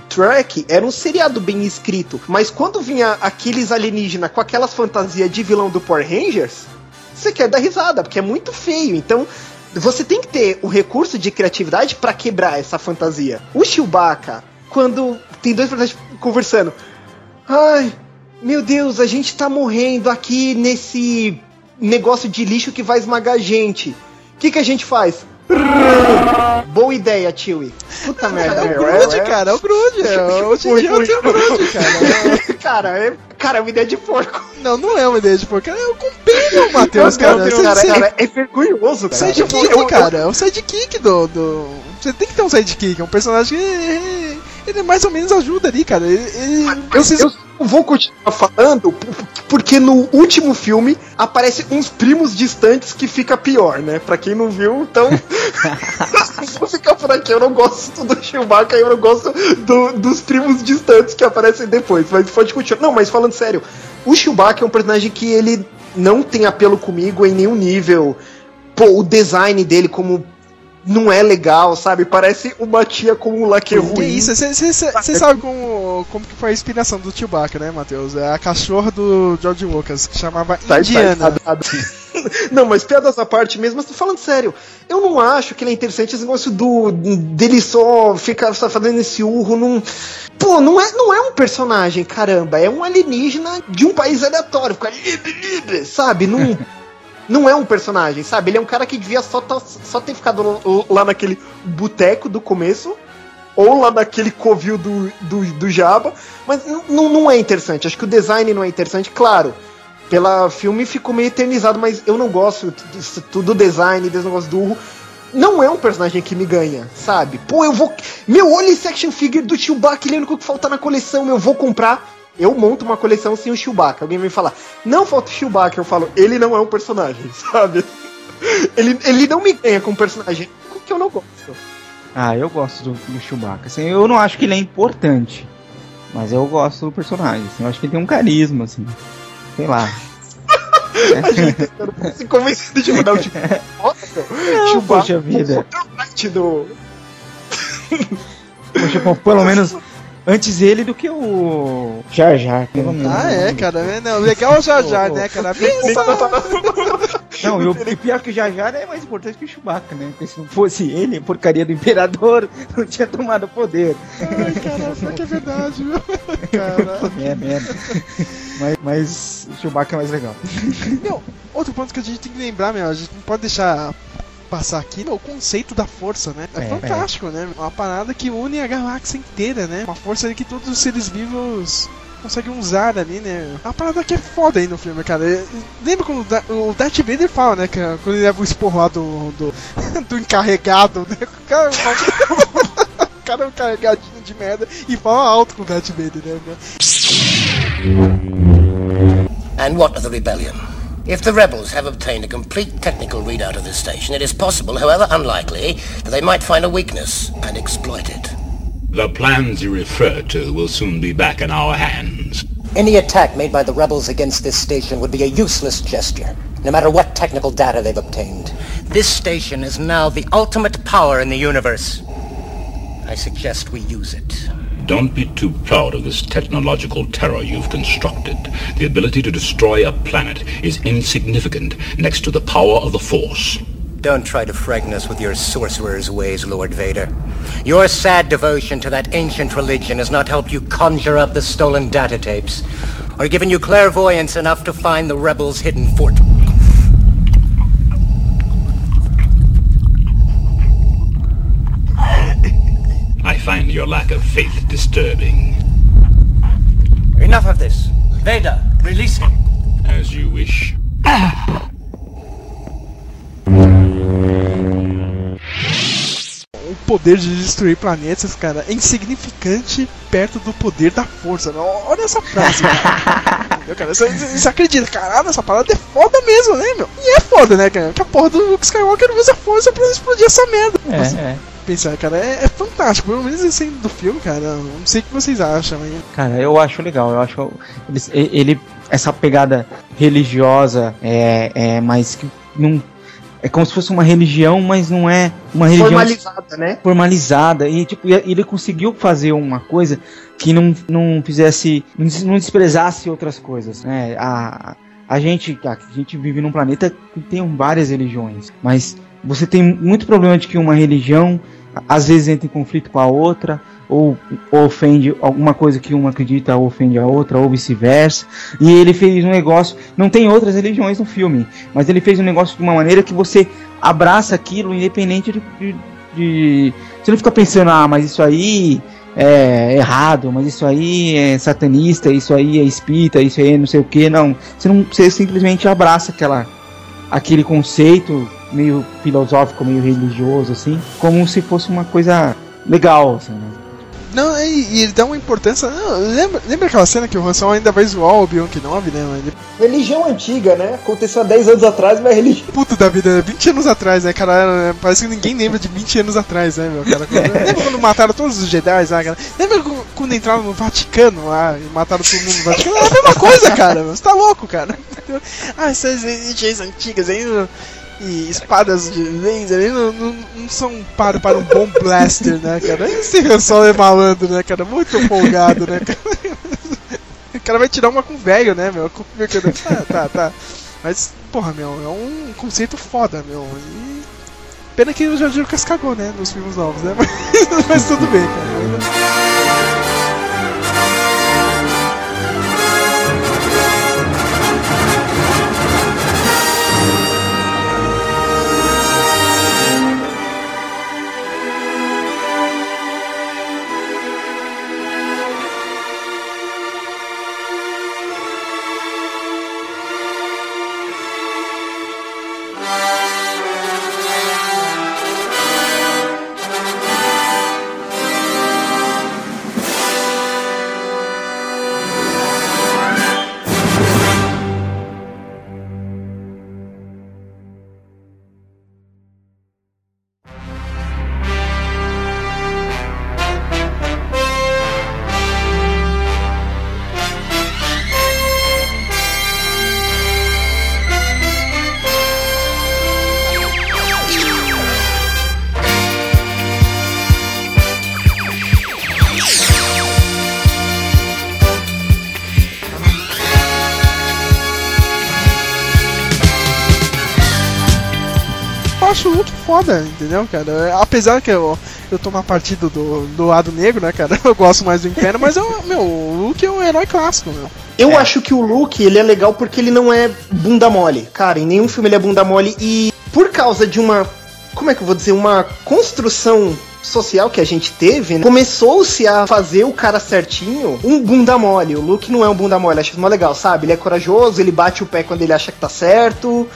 Trek, era um seriado bem escrito. Mas quando vinha aqueles alienígenas com aquelas fantasias de vilão do Power Rangers, você quer dar risada, porque é muito feio. Então, você tem que ter o recurso de criatividade para quebrar essa fantasia. O Chewbacca, quando tem dois personagens conversando, ai, meu Deus, a gente tá morrendo aqui nesse negócio de lixo que vai esmagar a gente. O que, que a gente faz? Boa ideia, Chewie. Puta merda. É o Grude, cara, é o Grude. É, hoje em dia eu tenho Grude, cara. [laughs] cara, é, cara, é uma ideia de porco. Não, não é uma ideia de porco. É o companion, Matheus, cara. Você- cara, você- cara, é vergonhoso, cara. Sidekick, eu- cara. É o sidekick do, do. Você tem que ter um sidekick. É um personagem que. é- Ele mais ou menos ajuda ali, cara. Ele. ele Eu, eu vou continuar falando porque no último filme aparece uns primos distantes que fica pior, né? Pra quem não viu, então. [laughs] vou ficar por aqui. Eu não gosto do Chewbacca, eu não gosto do- dos primos distantes que aparecem depois. Mas pode continuar. Não, mas falando sério, o Chewbacca é um personagem que ele não tem apelo comigo em nenhum nível. Pô, o design dele como. Não é legal, sabe? Parece uma tia com um laque Que ruim. isso? Você sabe como, como que foi a inspiração do Chewbacca, né, Matheus? É a cachorra do George Lucas, que chamava Tá, Indiana. tá, tá. [laughs] Não, mas piadas à parte mesmo, mas tô falando sério. Eu não acho que ele é interessante esse negócio do dele só ficar só fazendo esse urro num. Pô, não é, não é um personagem, caramba. É um alienígena de um país aleatório. Fica sabe? Não, não é um personagem, sabe? Ele é um cara que devia só, tá- só ter ficado lá naquele boteco do começo. Ou lá naquele covil do, do, do Jabba. Mas não, é interessante. Acho que o design não é interessante, claro pela filme ficou meio eternizado, mas eu não gosto do design, desse negócio do urro. Não é um personagem que me ganha, sabe? Pô, eu vou. Meu, olha esse action figure do Chewbacca, ele é o único que falta na coleção, eu vou comprar. Eu monto uma coleção sem o Chewbacca. Alguém vem falar, não falta o Chewbacca. Eu falo, ele não é um personagem, [laughs] sabe? Ele, ele não me ganha com personagem que eu não gosto. Ah, eu gosto do, do Chewbacca. Assim, eu não acho que ele é importante, mas eu gosto do personagem. assim, eu acho que ele tem um carisma, assim. Sei lá. [laughs] A gente tentando se de mudar o tipo. Nossa. [laughs] Não, poxa vida. do. Poxa, pelo menos antes ele do que o Jar Jar. Ah, é, cara. é, Não, legal é o Jar Jar, né, cara? [laughs] Pensa. Não, e o e pior que o Jar Jar é mais importante que o Chewbacca, né? Porque se não fosse ele, a porcaria do Imperador [laughs] não tinha tomado o poder. Ai, cara, será que é verdade, viu? Cara. [laughs] É, merda. Mas, mas o Chewbacca é mais legal. Meu, outro ponto que a gente tem que lembrar, meu, a gente não pode deixar passar aqui, meu, o conceito da força, né? É, É, fantástico, né? Uma parada que une a galáxia inteira, né? Uma força ali que todos os seres vivos conseguem usar ali, né? Uma parada que é foda aí no filme, cara. E- Lembra quando o Da- o Darth Vader fala, né? Que quando ele leva o esporro lá do, do, [laughs] do encarregado, né? O cara, [laughs] o cara é um carregadinho de merda e fala alto com o Darth Vader, né? And what of the rebellion? If the rebels have obtained a complete technical readout of this station, it is possible, however unlikely, that they might find a weakness and exploit it. The plans you refer to will soon be back in our hands. Any attack made by the rebels against this station would be a useless gesture, no matter what technical data they've obtained. This station is now the ultimate power in the universe. I suggest we use it. Don't be too proud of this technological terror you've constructed. The ability to destroy a planet is insignificant next to the power of the Force. Don't try to frighten us with your sorcerer's ways, Lord Vader. Your sad devotion to that ancient religion has not helped you conjure up the stolen data tapes, or given you clairvoyance enough to find the rebels' hidden fort. Your lack of faith disturbing. Enough of this. Vader, release him. As you wish. O poder de destruir planetas, cara, é insignificante perto do poder da força. né? Olha essa frase, cara. [laughs] Entendeu, cara? Você, você- você acredita, caralho, essa parada é foda mesmo, né, meu? E é foda, né, cara? Que a porra do Luke Skywalker usa a força pra explodir essa merda. É, Você é. Pensar, cara, é, é fantástico. Pelo menos esse do filme, cara. Não sei o que vocês acham, mas. Cara, eu acho legal. Eu acho ele, ele- essa pegada religiosa é, é mais que não é como se fosse uma religião, mas não é uma religião Formalizada, né? formalizada e tipo ele conseguiu fazer uma coisa que não, não fizesse não desprezasse outras coisas, né? A, a gente a gente vive num planeta que tem várias religiões, mas você tem muito problema de que uma religião às vezes entra em conflito com a outra ou, ou ofende alguma coisa que uma acredita ou ofende a outra ou vice-versa. E ele fez um negócio não tem outras religiões no filme mas ele fez um negócio de uma maneira que você abraça aquilo independente de, de, de- você não fica pensando ah mas isso aí é errado mas isso aí é satanista isso aí é espírita isso aí é não sei o que não você não você simplesmente abraça aquela aquele conceito meio filosófico meio religioso assim como se fosse uma coisa legal assim, né? Não, e, e ele dá uma importância. não, lembra, lembra aquela cena que o Solo ainda vai zoar o Obi-Wan Kenobi, né? mano? Ele, Religião antiga, né? Aconteceu há 10 anos atrás, mas é religião. puto da vida, 20 anos atrás, né, cara? é, Parece que ninguém lembra de 20 anos atrás, né, meu cara? Quando- [laughs] lembra quando mataram todos os Jedi lá, cara? Lembra quando- quando entraram no Vaticano lá e mataram todo mundo no Vaticano? É a mesma coisa, cara. Você tá louco, cara? [laughs] Ah, essas religiões antigas aí. E espadas de laser não, não, não são paro para um bom blaster, né, cara? Esse Han Solo é malandro, né, cara? Muito folgado, né, cara? O cara vai tirar uma com velho, né, meu? Ah, tá, tá. Mas, porra, meu, é um conceito foda, meu. E... Pena que o Jorge Lucas cagou, né, nos filmes novos, né? [laughs] Mas, mas tudo bem, cara. Acho o Luke foda, entendeu, cara? Apesar que eu, eu tomo a partido do, do lado negro, né, cara? [laughs] Eu gosto mais do Império, mas eu, meu, o Luke é um herói clássico, meu. Eu acho que o Luke, ele é legal porque ele não é bunda mole. Cara, em nenhum filme ele é bunda mole e por causa de uma, como é que eu vou dizer, uma construção social que a gente teve, né? começou-se a fazer o cara certinho um bunda mole. O Luke não é um bunda mole, acho isso mó legal, sabe? Ele é corajoso, ele bate o pé quando ele acha que tá certo.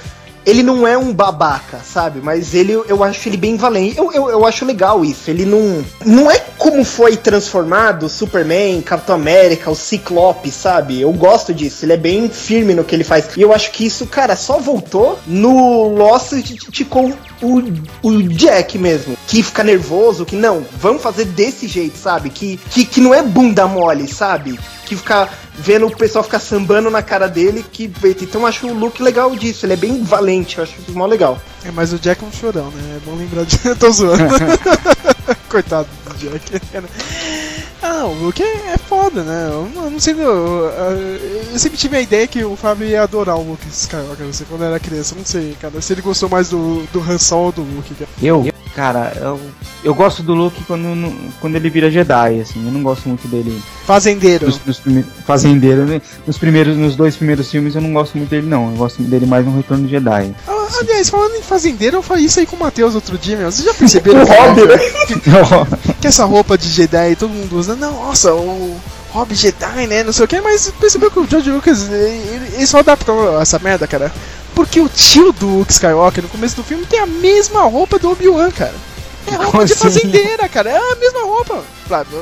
Ele não é um babaca, sabe? Mas ele, eu acho ele bem valente. Eu, eu, eu acho legal isso. Ele não. Não é como foi transformado Superman, Capitão América, o Ciclope, sabe? Eu gosto disso. Ele é bem firme no que ele faz. E eu acho que isso, cara, só voltou no Lost de- com o, o Jack mesmo. Que fica nervoso, que não, vamos fazer desse jeito, sabe? Que, que, que não é bunda mole, sabe? Que fica vendo o pessoal ficar sambando na cara dele. que Então eu acho o look legal disso. Ele é bem valente, eu acho isso mó legal. É, mas o Jack é um chorão, né? É bom lembrar de. [laughs] Tô zoando. [laughs] Coitado do Jack. [laughs] Ah, o Luke é, foda, né? Eu, não- sei. Eu, sempre tive a ideia que o Fábio ia adorar o Luke Skywalker, não sei, quando era criança. Não sei, cara. Se ele gostou mais do, do Han Solo ou do Luke. Eu, cara, eu, eu gosto do Luke quando, quando ele vira Jedi, assim. Eu não gosto muito dele. Fazendeiro. Nos, nos prime- fazendeiro, né? Nos primeiros, nos dois primeiros filmes eu não gosto muito dele, não. Eu gosto dele mais no Retorno de Jedi. Ah, aliás, falando em fazendeiro, eu falei isso aí com o Matheus outro dia, meu. Vocês já [laughs] perceberam O que, Hobby, né? que, que essa roupa de Jedi todo mundo usa? Não, nossa, o Hobby Jedi, né? Não sei o que, mas percebeu que o George Lucas ele, ele só adaptou essa merda, cara. Porque o tio do Luke Skywalker no começo do filme tem a mesma roupa do Obi-Wan, cara. É roupa Como de assim? fazendeira, cara. É a mesma roupa.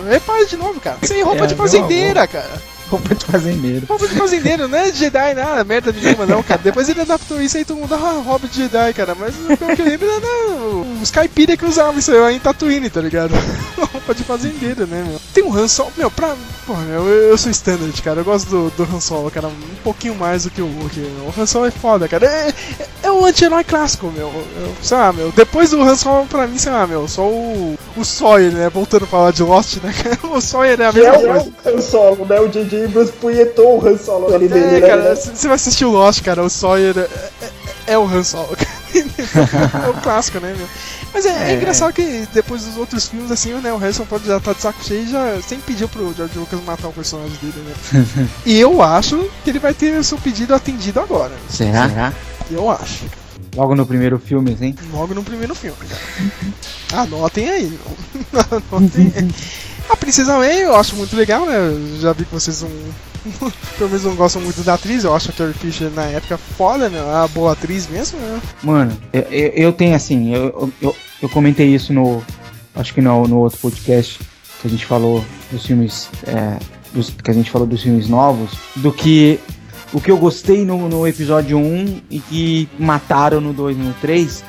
Repare de novo, cara. É roupa É de fazendeira, cara. Roupa de fazendeiro. Roupa de fazendeiro, não é Jedi, nada, merda nenhuma, não, cara. Depois ele adaptou isso aí, todo mundo, ah, roupa de Jedi, cara. Mas pelo que eu lembro, era os caipira que usavam isso aí em Tatooine, tá ligado? [laughs] roupa de fazendeiro, né, meu? Tem um Han Solo, meu, pra. Porra, meu, eu, eu sou standard, cara. Eu gosto do, do Han Solo, cara, um pouquinho mais do que o Luke. Meu. O Han Solo é foda, cara. É, é, é um anti-herói clássico, meu. Eu, sei lá, meu. Depois do Han Solo, pra mim, sei lá, meu, só o. O Sawyer, né? Voltando a falar de Lost, né? [laughs] O Sawyer é a Que mesma é coisa. o Han Solo, né? O J.J. Abrams punhetou o Han Solo ali dele, É, né? cara, c- você vai assistir o Lost, cara, o Sawyer é, é- é o Han Solo. [laughs] é o clássico, né, meu? Mas é, é É. engraçado que depois dos outros filmes, assim, né, o Harrison pode já tá de saco cheio e já sempre pediu pro George Lucas matar o personagem dele, né? [laughs] e eu acho que ele vai ter o seu pedido atendido agora. Será? Será? Eu acho. Logo no primeiro filme, assim? Logo no primeiro filme, cara. Anotem aí. [laughs] Anotem aí. A Princesa Leia eu acho muito legal, né? Já vi que vocês não. [laughs] Pelo menos não gostam muito da atriz, eu acho a Carrie Fisher na época foda, né? A boa atriz mesmo, né? Mano, eu, eu tenho assim, eu, eu, eu comentei isso no. Acho que no, no outro podcast que a gente falou dos filmes. é, dos- que a gente falou dos filmes novos, do que. O que eu gostei no, no episódio 1 e que mataram no 2 e no 3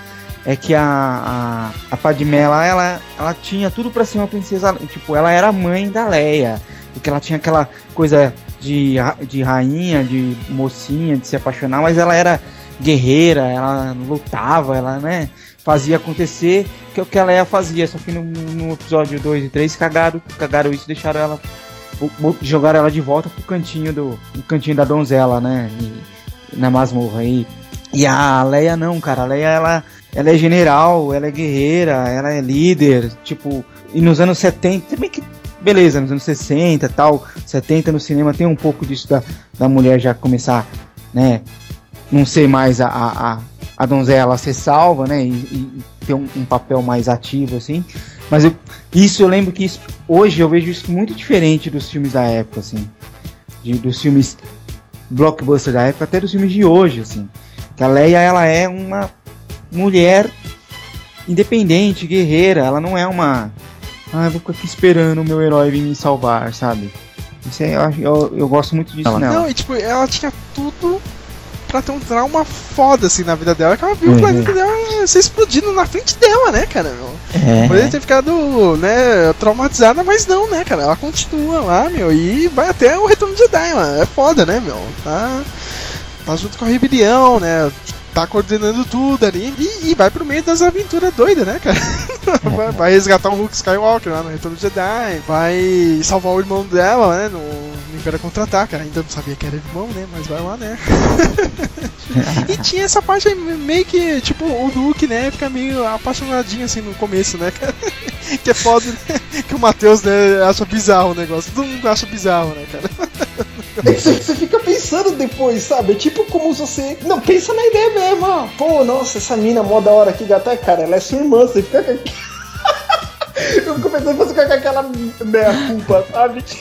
é que a, a, a Padmé ela, ela, ela tinha tudo pra ser uma princesa. Tipo, ela era mãe da Leia. Porque ela tinha aquela coisa de, de rainha, de mocinha, de se apaixonar, mas ela era guerreira, ela lutava, ela, né, fazia acontecer que é o que a Leia fazia, só que no, no episódio 2 e 3 cagaram, cagaram isso deixaram ela jogaram ela de volta pro cantinho do cantinho da donzela, né, e- na masmorra aí. E a Leia não, cara, a Leia ela ela é general, ela é guerreira, ela é líder, tipo, e nos anos 70, também que beleza, nos anos 60 tal, 70 no cinema tem um pouco disso da, da mulher já começar, né, não ser mais a, a, a, donzela ser salva, né, e, e ter um, um papel mais ativo, assim, mas eu- isso eu lembro que isso- hoje eu vejo isso muito diferente dos filmes da época, assim, de, dos filmes blockbuster da época, até dos filmes de hoje, assim, que a Leia, ela é uma mulher independente, guerreira, ela não é uma ah, eu vou ficar aqui esperando o meu herói vir me salvar, sabe? Isso é, eu, acho- eu, eu gosto muito disso nela. Não, e tipo, ela tinha tudo pra ter um trauma foda assim na vida dela, que ela viu Uhum. o planeta dela ser explodindo na frente dela, né, cara? meu? É. Poderia ter ficado, né, traumatizada, mas não, né, cara? Ela continua lá, meu, e vai até o retorno de Jedi, mano. É foda, né, meu? Tá, tá junto com a rebelião, né? Tá coordenando tudo ali e, e vai pro meio das aventuras doidas, né, cara? [laughs] vai, vai resgatar o Luke Skywalker lá no Retorno Jedi, vai salvar o irmão dela, né, no, no Império Contra-Ataca. Ainda não sabia que era irmão, né, mas vai lá, né? [laughs] e tinha essa parte meio que, tipo, o Luke, né, fica meio apaixonadinho assim no começo, né, cara? [laughs] que é foda, né? Que o Matheus, né, acha bizarro o negócio. Todo mundo acha bizarro, né, cara? É que você, fica pensando depois, sabe? É tipo como se você. Não, pensa na ideia mesmo, ó. Pô, nossa, essa mina mó da hora aqui, gata, cara, ela é sua irmã, você fica com. [laughs] Eu fico pensando você ficar com aquela meia culpa, sabe? [laughs]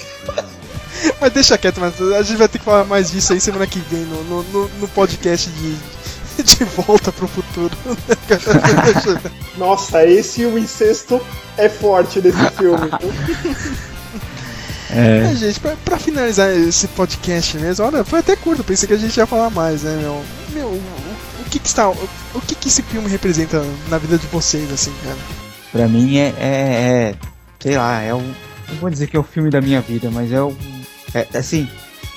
Mas deixa quieto, mas a gente vai ter que falar mais disso aí semana que vem no, no, no- podcast de, [laughs] de volta pro futuro. né? Nossa, esse o incesto é forte nesse filme. É, gente, pra, pra finalizar esse podcast mesmo, olha, foi até curto, pensei que a gente ia falar mais, né, meu? Meu, o, o que que está. O, o que que esse filme representa na vida de vocês, assim, cara? Pra mim é, é, é- sei lá, é o. Não vou dizer que é o filme da minha vida, mas é o. É, assim,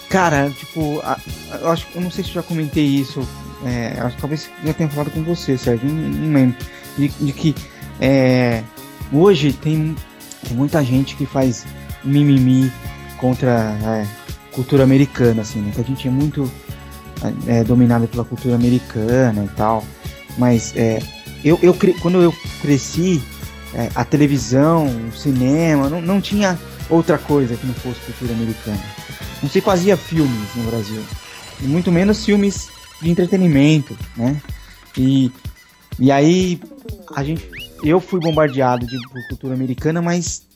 cara, tipo, a- a- eu acho eu não sei se eu já comentei isso. É, acho que talvez já tenha falado com você, Sérgio, não, não lembro. De, de que é, hoje tem, tem muita gente que faz mimimi contra é, cultura americana, assim, né? Que a gente é muito é, dominado pela cultura americana e tal. Mas é, eu, eu quando eu cresci, é, a televisão, o cinema, não, não tinha outra coisa que não fosse cultura americana. Não se fazia filmes no Brasil. E muito menos filmes de entretenimento, né? E, e aí a gente, eu fui bombardeado de por cultura americana, mas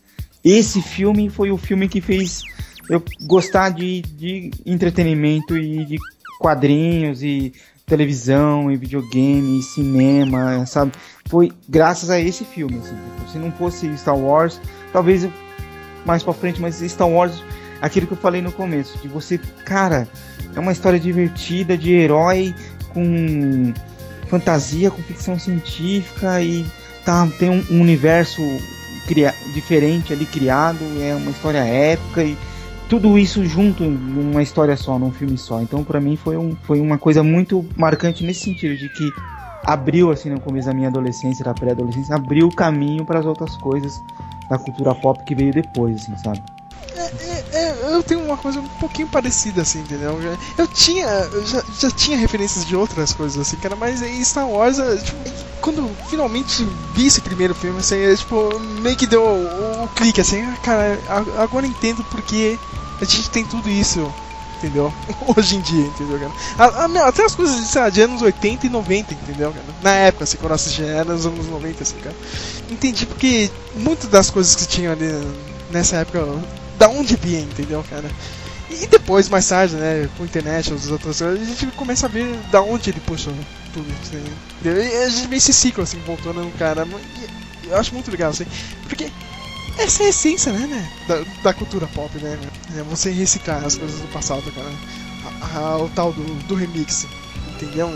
esse filme foi o filme que fez eu gostar de, de entretenimento e de quadrinhos e televisão e videogame e cinema, sabe? Foi graças a esse filme, assim. Tipo, se não fosse Star Wars, talvez eu- mais pra frente, mas Star Wars, aquilo que eu falei no começo, de você, cara, é uma história divertida de herói com fantasia, com ficção científica e tá, tem um, um universo cria- diferente ali criado, é uma história épica e tudo isso junto numa história só, num filme só. Então, pra mim, foi, um, foi uma coisa muito marcante nesse sentido, de que abriu, assim, no começo da minha adolescência, da pré-adolescência, abriu o caminho para as outras coisas da cultura pop que veio depois, assim, sabe? É, eu tenho uma coisa um pouquinho parecida, assim, entendeu? Eu tinha. Eu já, já tinha referências de outras coisas, assim, cara, mas em Star Wars, é, tipo, quando eu finalmente vi esse primeiro filme, assim, é, tipo, meio que deu o, o clique, assim, ah, cara, agora eu entendo porque a gente tem tudo isso. Entendeu? [laughs] Hoje em dia, entendeu, cara? A- a- meu, até as coisas sei lá, de anos 80 e 90, entendeu, cara? Na época, assim, quando eu assisti, era nos anos 90, assim, cara. Entendi porque muitas das coisas que tinham ali nessa época, da onde vinha, entendeu, cara? E depois, mais tarde, né, com a internet, as outras coisas, a gente começa a ver da onde ele puxou tudo isso, né? entendeu? E a gente vê esse ciclo, assim, voltando no cara. E eu acho muito legal, assim, porque essa é a essência, né, né da, da cultura pop, né? É você reciclar as coisas do passado, cara. A- a- o tal do, do remix, entendeu?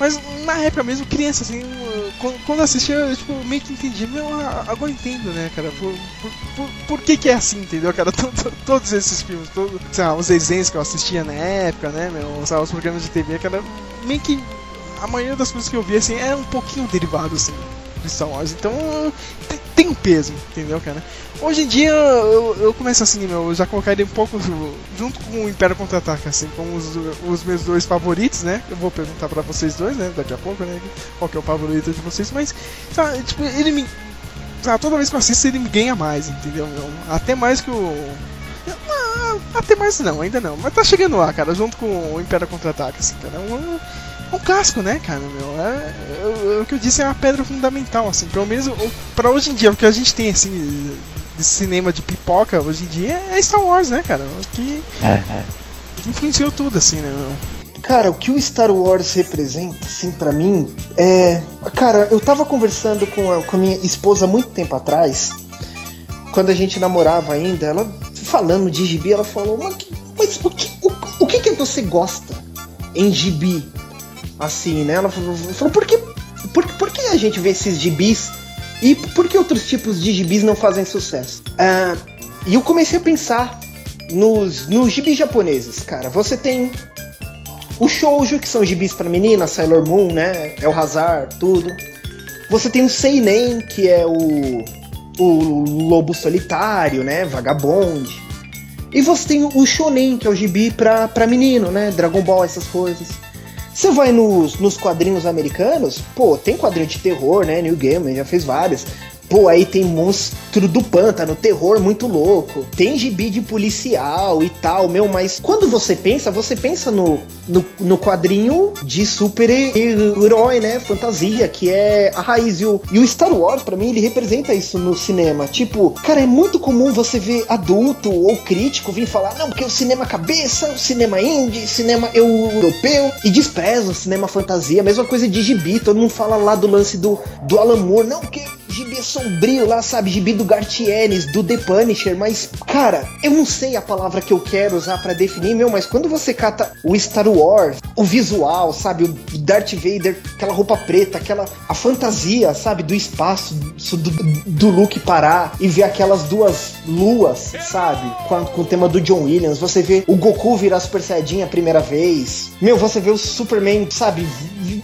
Mas na época mesmo, criança, assim, quando, assistia, eu tipo, meio que entendi. Meu, agora entendo, né, cara? Por, por, por, por que que é assim, entendeu, cara? [laughs] To- to- Todos esses filmes, todos, sei lá, os desenhos que eu assistia na época, né, meu? Os programas de TV, cara, meio que a maioria das coisas que eu via, assim, era um pouquinho derivado, assim, de Star Wars. Então, tem, tem um peso, entendeu, cara? Hoje em dia, eu, eu começo assim, meu, eu já colocaria um pouco junto com o Império Contra-Ataca, assim, como os, os meus dois favoritos, né? Eu vou perguntar pra vocês dois, né, daqui a pouco, né, qual que é o favorito de vocês, mas, sabe, tipo, ele me... Sabe, toda vez que eu assisto, ele me ganha mais, entendeu, meu? Até mais que o... Ah, Até mais não, ainda não. Mas tá chegando lá, cara, junto com o Império Contra-Ataca, assim, cara. É um, é um clássico, né, cara, meu? É, é- é o que eu disse é uma pedra fundamental, assim. Pelo menos o- pra hoje em dia, o que a gente tem, assim, de cinema de pipoca hoje em dia é Star Wars, né, cara? Que influenciou tudo, assim, né, meu? Cara, o que o Star Wars representa, assim, pra mim, é. Cara, eu tava conversando com a, com a minha esposa há muito tempo atrás, quando a gente namorava ainda, ela falando de gibi, ela falou, mas, mas o, que, o, o que que você gosta em gibi? Assim, né? Ela falou, por, que, por, por que a gente vê esses gibis e por que outros tipos de gibis não fazem sucesso? Ah, e eu comecei a pensar nos, nos gibis japoneses, cara. Você tem o shoujo, que são gibis pra menina, Sailor Moon, né? É o Hazard, tudo. Você tem o Seinen, que é o, o lobo solitário, né? Vagabond. E você tem o Shonen, que é o gibi pra, pra menino, né? Dragon Ball, essas coisas. Você vai nos, nos quadrinhos americanos, pô, tem quadrinho de terror, né? New Gaiman já fez vários. Pô, aí tem monstro do pântano, terror muito louco. Tem gibi de policial e tal, meu, mas quando você pensa, você pensa no, no, no quadrinho de super-herói, né? Fantasia, que é a raiz. E o, e o Star Wars, pra mim, ele representa isso no cinema. Tipo, cara, é muito comum você ver adulto ou crítico vir falar, não, porque o cinema cabeça, o cinema indie, cinema europeu, e despreza o cinema fantasia. Mesma coisa de gibi, todo mundo fala lá do lance do, do Alan Moore, não, porque gibi é sombrio lá, sabe? Gibi do Gartienes, do The Punisher, mas, cara, eu não sei a palavra que eu quero usar pra definir, meu, mas quando você cata o Star Wars, o visual, sabe? O Darth Vader, aquela roupa preta, aquela. a fantasia, sabe? Do espaço, do, do, Luke parar e ver aquelas duas luas, sabe? Com, com o tema do John Williams, você vê o Goku virar Super Saiyajin a primeira vez, meu, você vê o Superman, sabe?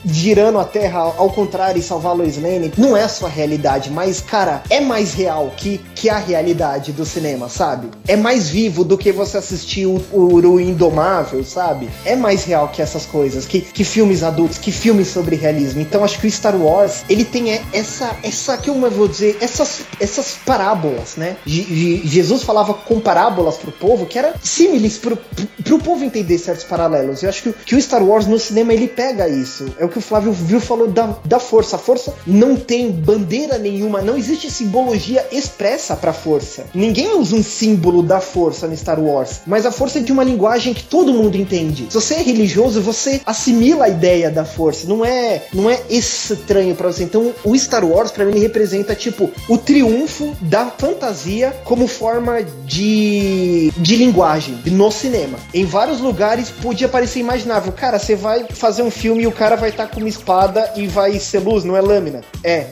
Girando a Terra ao contrário e salvar a Lois Lane, não é a sua realidade, mas, cara, é mais real que, que a realidade do cinema, sabe? É mais vivo do que você assistir o, o, o Indomável, sabe? É mais real que essas coisas, que, que filmes adultos, que filmes sobre realismo. Então acho que o Star Wars, ele tem é, essa, essa, que eu vou dizer, essas, essas parábolas, né? Je- Je- Jesus falava com parábolas pro povo que era símiles pro, pro, povo entender certos paralelos. Eu acho que, que o Star Wars no cinema ele pega isso. É o que o Flávio viu falou da, da força. A força não tem bandeira nenhuma, não existe simbologia expressa pra força. Ninguém usa um símbolo da força no Star Wars, mas a força é de uma linguagem que todo mundo entende. Se você é religioso, você assimila a ideia da força, não é, não é estranho pra você. Então, o Star Wars pra mim ele representa tipo o triunfo da fantasia como forma de de linguagem no cinema. Em vários lugares podia parecer imaginável. Cara, você vai fazer um filme e o cara vai estar com uma espada e vai ser luz, não é lâmina. É,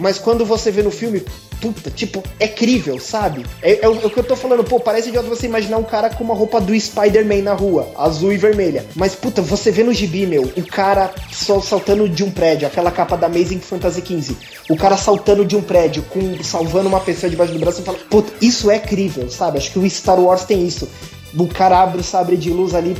mas quando você vê no filme, puta, tipo, é crível, sabe? É, é o, é o que eu tô falando, pô, parece idiota você imaginar um cara com uma roupa do Spider-Man na rua, azul e vermelha. Mas, puta, você vê no gibi, meu, o cara só saltando de um prédio, aquela capa da Amazing Fantasy XV. O cara saltando de um prédio, com salvando uma pessoa debaixo do braço e fala, puta, isso é crível, sabe? Acho que o Star Wars tem isso. O cara abre o sabre de luz ali,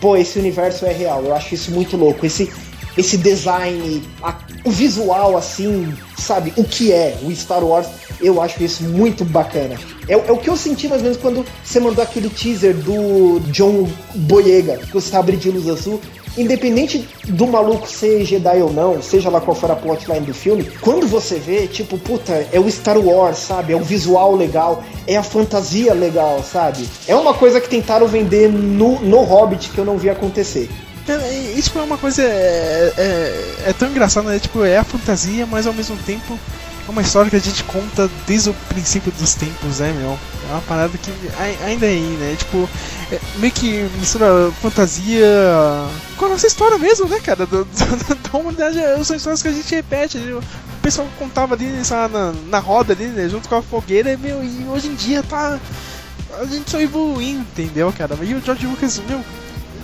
pô, esse universo é real. Eu acho isso muito louco. Esse, esse design, a- o visual, assim, sabe? O que é o Star Wars, eu acho isso muito bacana. É, o- é o que eu senti mais ou menos quando você mandou aquele teaser do John Boyega, com o sabre de luz azul. Independente do maluco ser Jedi ou não, seja lá qual for a plotline do filme, quando você vê, tipo, puta, é o Star Wars, sabe? É o visual legal, é a fantasia legal, sabe? É uma coisa que tentaram vender no, no Hobbit que eu não vi acontecer. Cara, e- e, tipo, é uma coisa. É, é, é tão engraçada, né? Tipo, é a fantasia, mas ao mesmo tempo é uma história que a gente conta desde o princípio dos tempos, né, meu? É uma parada que ai- ainda é aí, né? Tipo, é meio que mistura fantasia com a nossa história mesmo, né, cara? [laughs] Da humanidade, é, são histórias que a gente repete. O pessoal contava ali na, na roda ali, né? Junto com a fogueira, meu, e hoje em dia tá. A gente só evoluindo, entendeu, cara? E o George Lucas, meu,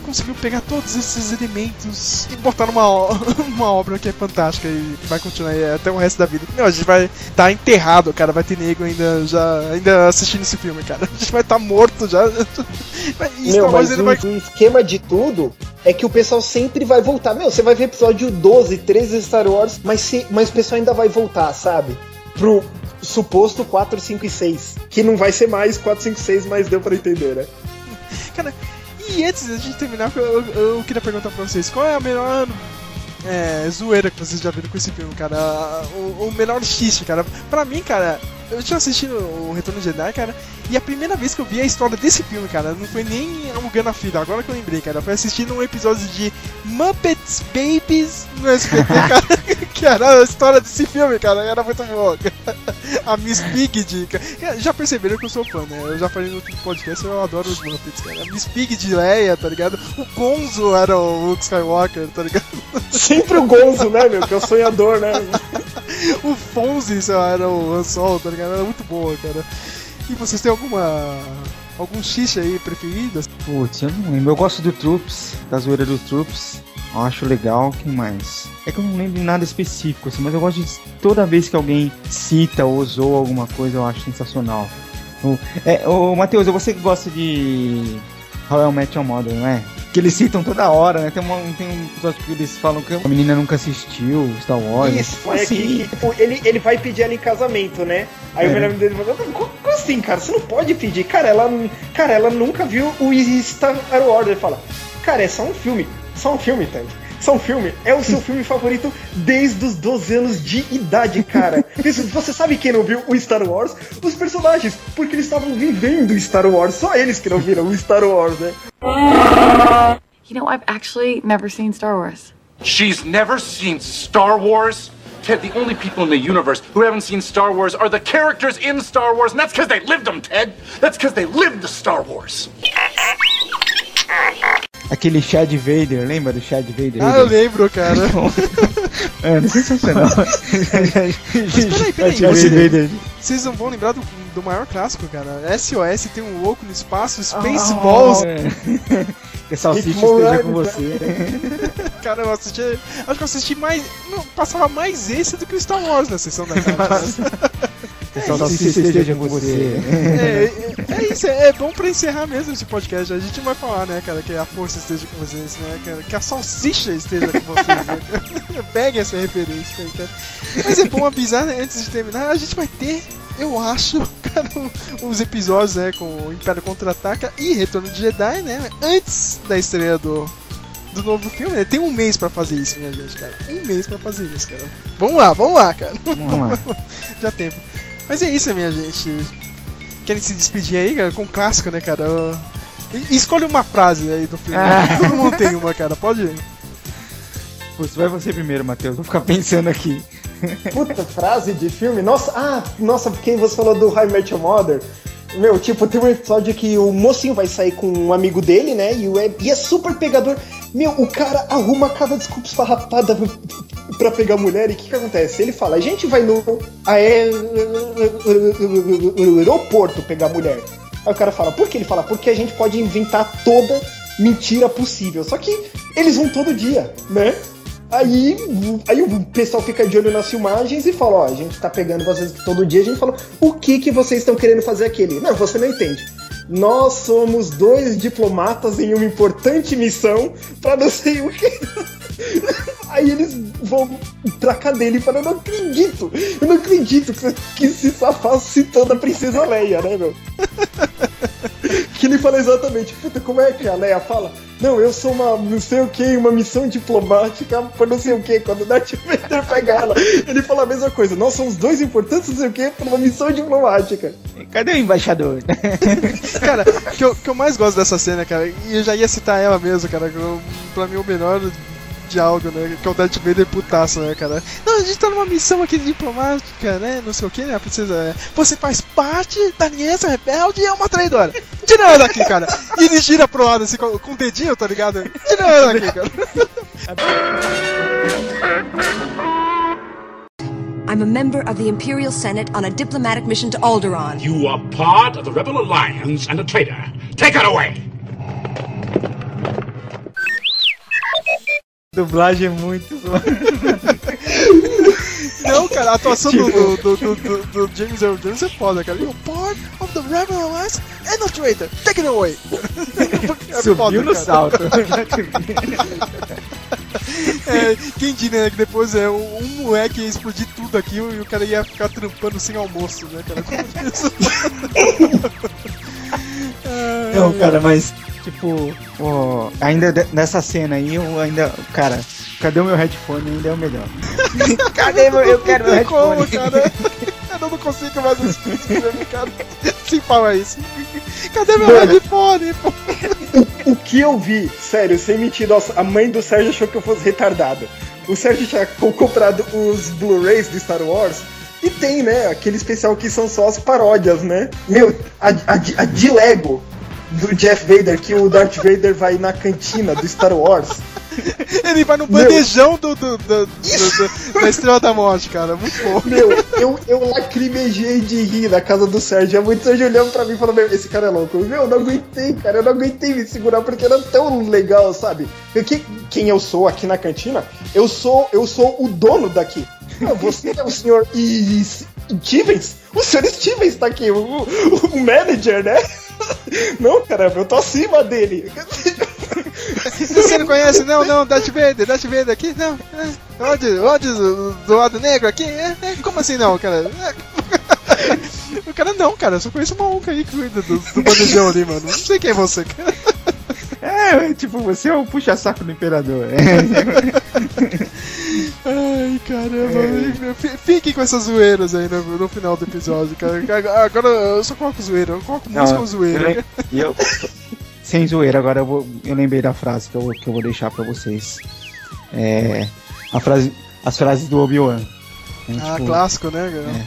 conseguiu pegar todos esses elementos e botar numa [laughs] uma obra que é fantástica e que vai continuar aí até o resto da vida. Meu, a gente vai estar enterrado, cara. Vai ter nego ainda já ainda assistindo esse filme, cara. [laughs] A gente vai estar morto já. [laughs] E Meu, mas o, vai. o esquema de tudo é que o pessoal sempre vai voltar. Meu, você vai ver episódio 12, 13 de Star Wars, mas, se, mas o pessoal ainda vai voltar, sabe? Pro suposto 4, 5 e 6. Que não vai ser mais 4, 5, 6, mas deu pra entender, né? Cara, e antes da gente terminar, eu, eu- eu queria perguntar pra vocês: qual é a melhor é, zoeira que vocês já viram com esse filme, cara? O, o melhor xiste, cara. Pra mim, cara, eu tinha assistido o Retorno de Jedi, cara, e a primeira vez que eu vi a história desse filme, cara, não foi nem alugando a fila, agora que eu lembrei, cara, foi assistindo um episódio de Muppets Babies no SBT, [laughs] cara, que era a história desse filme, cara, era muito cara. [laughs] A Miss Piggy, cara. Já perceberam que eu sou fã, né? Eu já falei no último podcast, eu adoro os Muppets, cara. A Miss Piggy de Leia, tá ligado? O Gonzo era o Luke Skywalker, tá ligado? [laughs] Sempre o Gonzo, né, meu? Que é o sonhador, né? o Fonzi sei lá, era o Han Solo, tá ligado? Era muito boa, cara. E vocês têm alguma. algum xixi aí preferido? Putz, eu não lembro. Eu gosto do Troops, da zoeira do Troops. Eu acho legal. Quem mais? É que eu não lembro de nada específico, assim, mas eu gosto de. Toda vez que alguém cita ou usou alguma coisa, eu acho sensacional. O, é, ô, Matheus, você que gosta de How I Met Your Mother, não é? Que eles citam toda hora, né? Tem, uma, tem um episódio que eles falam que a menina nunca assistiu Star Wars. Isso, é assim? que, que, tipo, ele, ele vai pedir ela em casamento, né? Aí É. o melhor amigo dele fala, como, como assim, cara? Você não pode pedir. Cara, ela, cara, ela nunca viu o Star Wars. Ele fala, cara, é só um filme. Só um filme, Tank. Só um filme. É o seu filme favorito desde os 12 anos de idade, cara. Isso, você sabe quem não viu o Star Wars? Os personagens, porque eles estavam vivendo Star Wars. Só eles que não viram o Star Wars, né? You know, I've actually never seen Star Wars. She's never seen Star Wars? Ted, the only people in the universe who haven't seen Star Wars are the characters in Star Wars, and that's because they lived them, Ted. That's because they lived the Star Wars. Aquele Chad Vader, lembra do Chad Vader? Ah, eu lembro, cara. [laughs] É, sensacional. [laughs] Mas peraí, peraí. Chad Vader. vocês não vão lembrar do, do maior clássico, cara? SOS tem um louco no espaço, Ah, Spaceballs. é. [laughs] Que a salsicha esteja com você. [laughs] Cara, eu assisti. Acho que eu assisti mais. Não, passava mais esse do que o Star Wars na sessão da tarde. Que [laughs] a salsicha esteja com você. É, é, é isso, é, é bom pra encerrar mesmo esse podcast. A gente vai falar, né, cara, que a força esteja com vocês, né, cara, que a salsicha esteja com vocês, né. Pegue essa referência cara. Mas é bom avisar, né, antes de terminar, a gente vai ter, eu acho, [laughs] cara, os episódios, né, com o Império Contra-Ataca e Retorno de Jedi, né, antes da estreia do, do novo filme, né? Tem um mês pra fazer isso, minha gente, cara. Um mês pra fazer isso, cara. Vamos lá, vamos lá, cara. Vamos lá. [laughs] Já tempo. Mas é isso, minha gente. Querem se despedir aí, cara? Com um clássico, né, cara? E- Escolhe uma frase aí do filme. Ah. Todo mundo tem uma, cara. Pode ir. Putz, vai você primeiro, Matheus. Vou ficar pensando aqui. Puta, frase de filme? Nossa, ah, nossa, quem você falou do High Met Your Mother? Meu, tipo, tem um episódio que o mocinho vai sair com um amigo dele, né? E, o, e é super pegador. Meu, o cara arruma cada desculpa esfarrapada pra pegar mulher. E o que que acontece? Ele fala, a gente vai no aeroporto pegar mulher. Aí o cara fala, por que? Ele fala, porque a gente pode inventar toda mentira possível. Só que eles vão todo dia, né? Aí, aí o pessoal fica de olho nas filmagens e fala, ó, a gente tá pegando vocês todo dia, a gente fala, o que que vocês estão querendo fazer aquele? Não, você não entende. Nós somos dois diplomatas em uma importante missão pra não sei o que. [laughs] Aí eles vão pra cadeia e falam, eu não acredito, eu não acredito que, esse safado citando a princesa Leia, né, meu? [laughs] que ele fala exatamente, puta, como é que a Leia fala? Não, eu sou uma não sei o que, uma missão diplomática por não sei o que, quando o Darth Vader [laughs] pega ela, ele fala a mesma coisa, nós somos dois importantes, não sei o que, por uma missão diplomática. Cadê o embaixador? [laughs] Cara, o que eu, que eu mais gosto dessa cena, cara, e eu já ia citar ela mesmo, cara, que eu- pra mim o melhor diálogo, né, que é o Darth Vader putaço, né, cara. Não, a gente tá numa missão aqui diplomática, né, não sei o que, né, a princesa, é, você faz parte da aliança rebelde e é uma traidora. Tira ela daqui, cara. E ele gira pro lado, assim, com, com o dedinho, tá ligado? Tira ela daqui, cara. I'm a member of the Imperial Senate on a diplomatic mission to Alderaan. You are part of the Rebel Alliance and a traitor. Take her away! Dublagem é muito. [laughs] Não, cara, a atuação do, do, do, do, do- James Earl Jones é foda, cara. You're part of the Rebel Alliance and a traitor. Take it away. É Subiu foda, no cara. salto. É, quem diria né, que depois é um, moleque ia explodir tudo aqui e o cara ia ficar trampando sem almoço, né, cara? Como isso? Ai, Não, ai, cara, mas, tipo, ó, ainda de- nessa cena aí, eu ainda. Cara, cadê o meu headphone? Ainda é o melhor. [laughs] cadê meu. Eu quero meu tem como, headphone. cara. Eu não consigo mais assistir, cara. Sim, fala isso. Cadê meu Mano. headphone? pô? O que eu vi, sério, sem mentir, a mãe do Sérgio achou que eu fosse retardado. O Sérgio tinha co- comprado os Blu-rays do Star Wars e tem, né, aquele especial que são só as paródias, né? Meu, a, a, a de Lego do Jeff Vader, que o Darth Vader vai na cantina do Star Wars. Ele vai no bandejão do, do, do- do- da Estrela da Morte, cara. Muito bom. Meu, eu, eu lacrimejei de rir na casa do Sérgio. Mãe do Sérgio olhando pra mim e falando, esse cara é louco. Meu, eu não aguentei, cara. Eu não aguentei me segurar porque era tão legal, sabe? Porque quem eu sou aqui na cantina, eu sou, eu sou o dono daqui. Ah, Você é o senhor I- Stevens? O senhor Stevens tá aqui, o, o, o manager, né? [laughs] Não, caramba, eu tô acima dele. [laughs] Você não conhece? Não, não, Darth Vader, Darth Vader aqui? Não. É, Onde, onde do, do lado negro aqui? É, é, como assim não, cara? É. [laughs] O cara não, cara, eu só conheço uma maluco aí que cuida do, do bandejão ali, mano. Não sei quem é você, cara. É, tipo, você é o puxa-saco do imperador. Ai, caramba. F- Fiquem com essas zoeiras aí no, no final do episódio, cara. Agora eu só coloco zoeira, eu coloco música ou zoeira. e eu- [laughs] sem zoeira, agora eu, vou, eu lembrei da frase que eu, que eu vou deixar pra vocês. É, a frase, as frases do Obi-Wan. É, Ah, tipo, clássico, né, cara?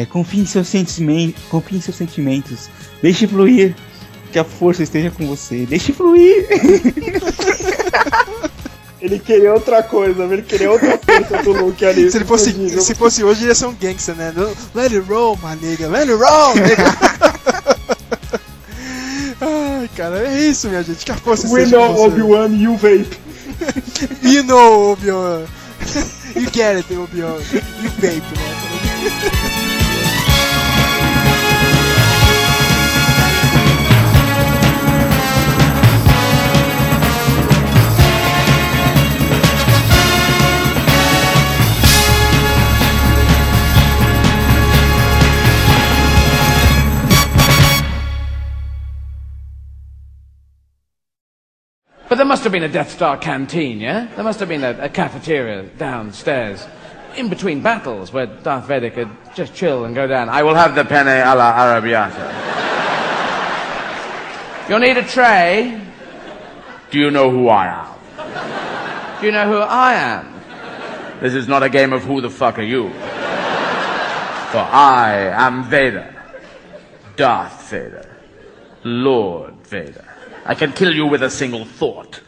é, confie em seus sentimentos, confie em seus sentimentos, deixe fluir, que a força esteja com você, deixe fluir. [laughs] Ele queria outra coisa, ele queria outra coisa do Luke ali. [laughs] Se ele fosse, Imagina. se fosse hoje, ia ser um gangster, né? Let it roll, my nigga. Let it roll, nigga. [laughs] Ai, cara. É isso, minha gente. Que a força We seja know. Obi-Wan, you vape. [laughs] You know, Obi-Wan. you get it, Obi-Wan. You vape, né? But there must have been a Death Star canteen, yeah? There must have been a, a cafeteria downstairs. In between battles, where Darth Vader could just chill and go down. I will have the penne alla arrabbiata. You'll need a tray. Do you know who I am? Do you know who I am? This is not a game of who the fuck are you. For I am Vader. Darth Vader. Lord Vader. I can kill you with a single thought.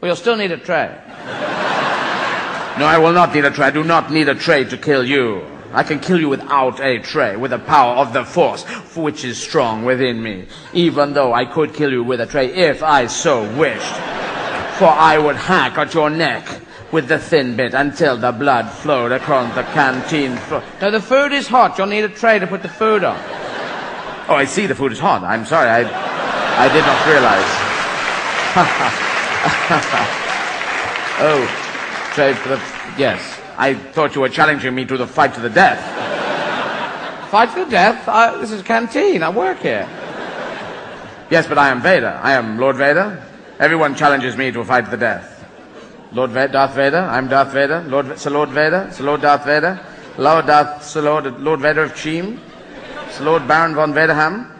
Well, you'll still need a tray. No, I will not need a tray. I do not need a tray to kill you. I can kill you without a tray, with the power of the Force, which is strong within me. Even though I could kill you with a tray if I so wished. For I would hack at your neck with the thin bit until the blood flowed across the canteen floor. Now the food is hot. You'll need a tray to put the food on. Oh, I see the food is hot. I'm sorry. I, I did not realize. [laughs] oh, tray for the. Yes. I thought you were challenging me to the fight to the death. fight to the death? I, this is a canteen. I work here. Yes, but I am Vader. I am Lord Vader. Everyone challenges me to a fight to the death. Lord Vader, Darth Vader. I'm Darth Vader. Lord, Sir Lord Vader. Sir Lord Darth Vader. Lord Darth, Sir Lord, Lord Vader of Cheam. Sir Lord Baron von Vaderham.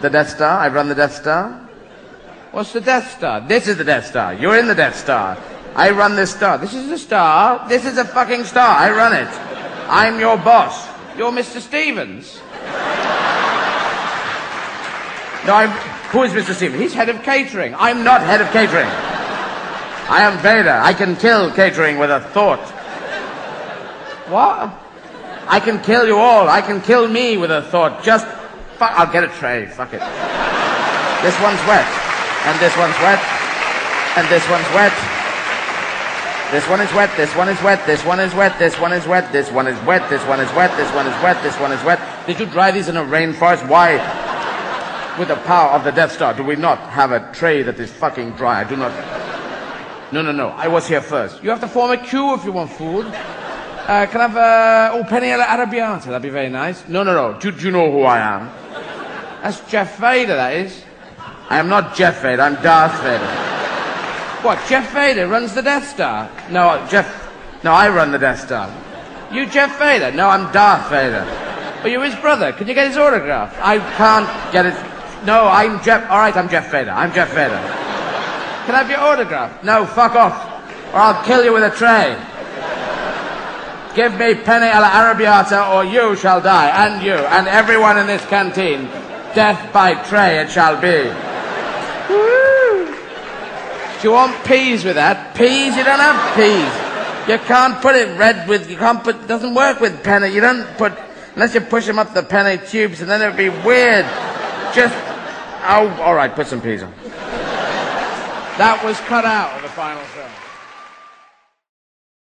The Death Star. I run the Death Star. What's the Death Star? This is the Death Star. You're in the Death Star. I run this star. This is a star. This is a fucking star. I run it. I'm your boss. You're Mr. Stevens. No, I'm. Who is Mr. Stevens? He's head of catering. I'm not head of catering. I am Vader. I can kill catering with a thought. What? I can kill you all. I can kill me with a thought. Just Fuck, I'll get a tray. Fuck it. This one's wet. And this one's wet. And this one's wet. This one is wet, this one is wet, this one is wet, this one is wet, this one is wet, this one is wet, this one is wet, this one is wet. Did you dry these in a rainforest? Why? With the power of the Death Star, do we not have a tray that is fucking dry? I do not. No, no, no. I was here first. You have to form a queue if you want food. Uh, can I have uh, oh penny alla arrabbiata? That'd be very nice. No, no, no. Do, do you know who I am? That's Jeff Vader. That is. I am not Jeff Vader. I'm Darth Vader. What? Jeff Vader runs the Death Star? No, Jeff. No, I run the Death Star. You Jeff Vader? No, I'm Darth Vader. Are you're his brother. Can you get his autograph? I can't get it. No, I'm Jeff. All right, I'm Jeff Vader. I'm Jeff Vader. Can I have your autograph? No, fuck off, or I'll kill you with a tray. Give me penne alla arrabbiata, or you shall die, and you, and everyone in this canteen. Death by tray it shall be. Do you want peas with that? Peas? You don't have peas. You can't put it red with, you can't put, it doesn't work with penny. You don't put, unless you push them up the penny tubes and then it'd be weird. Just, oh, alright, put some peas on. That was cut out of the final film.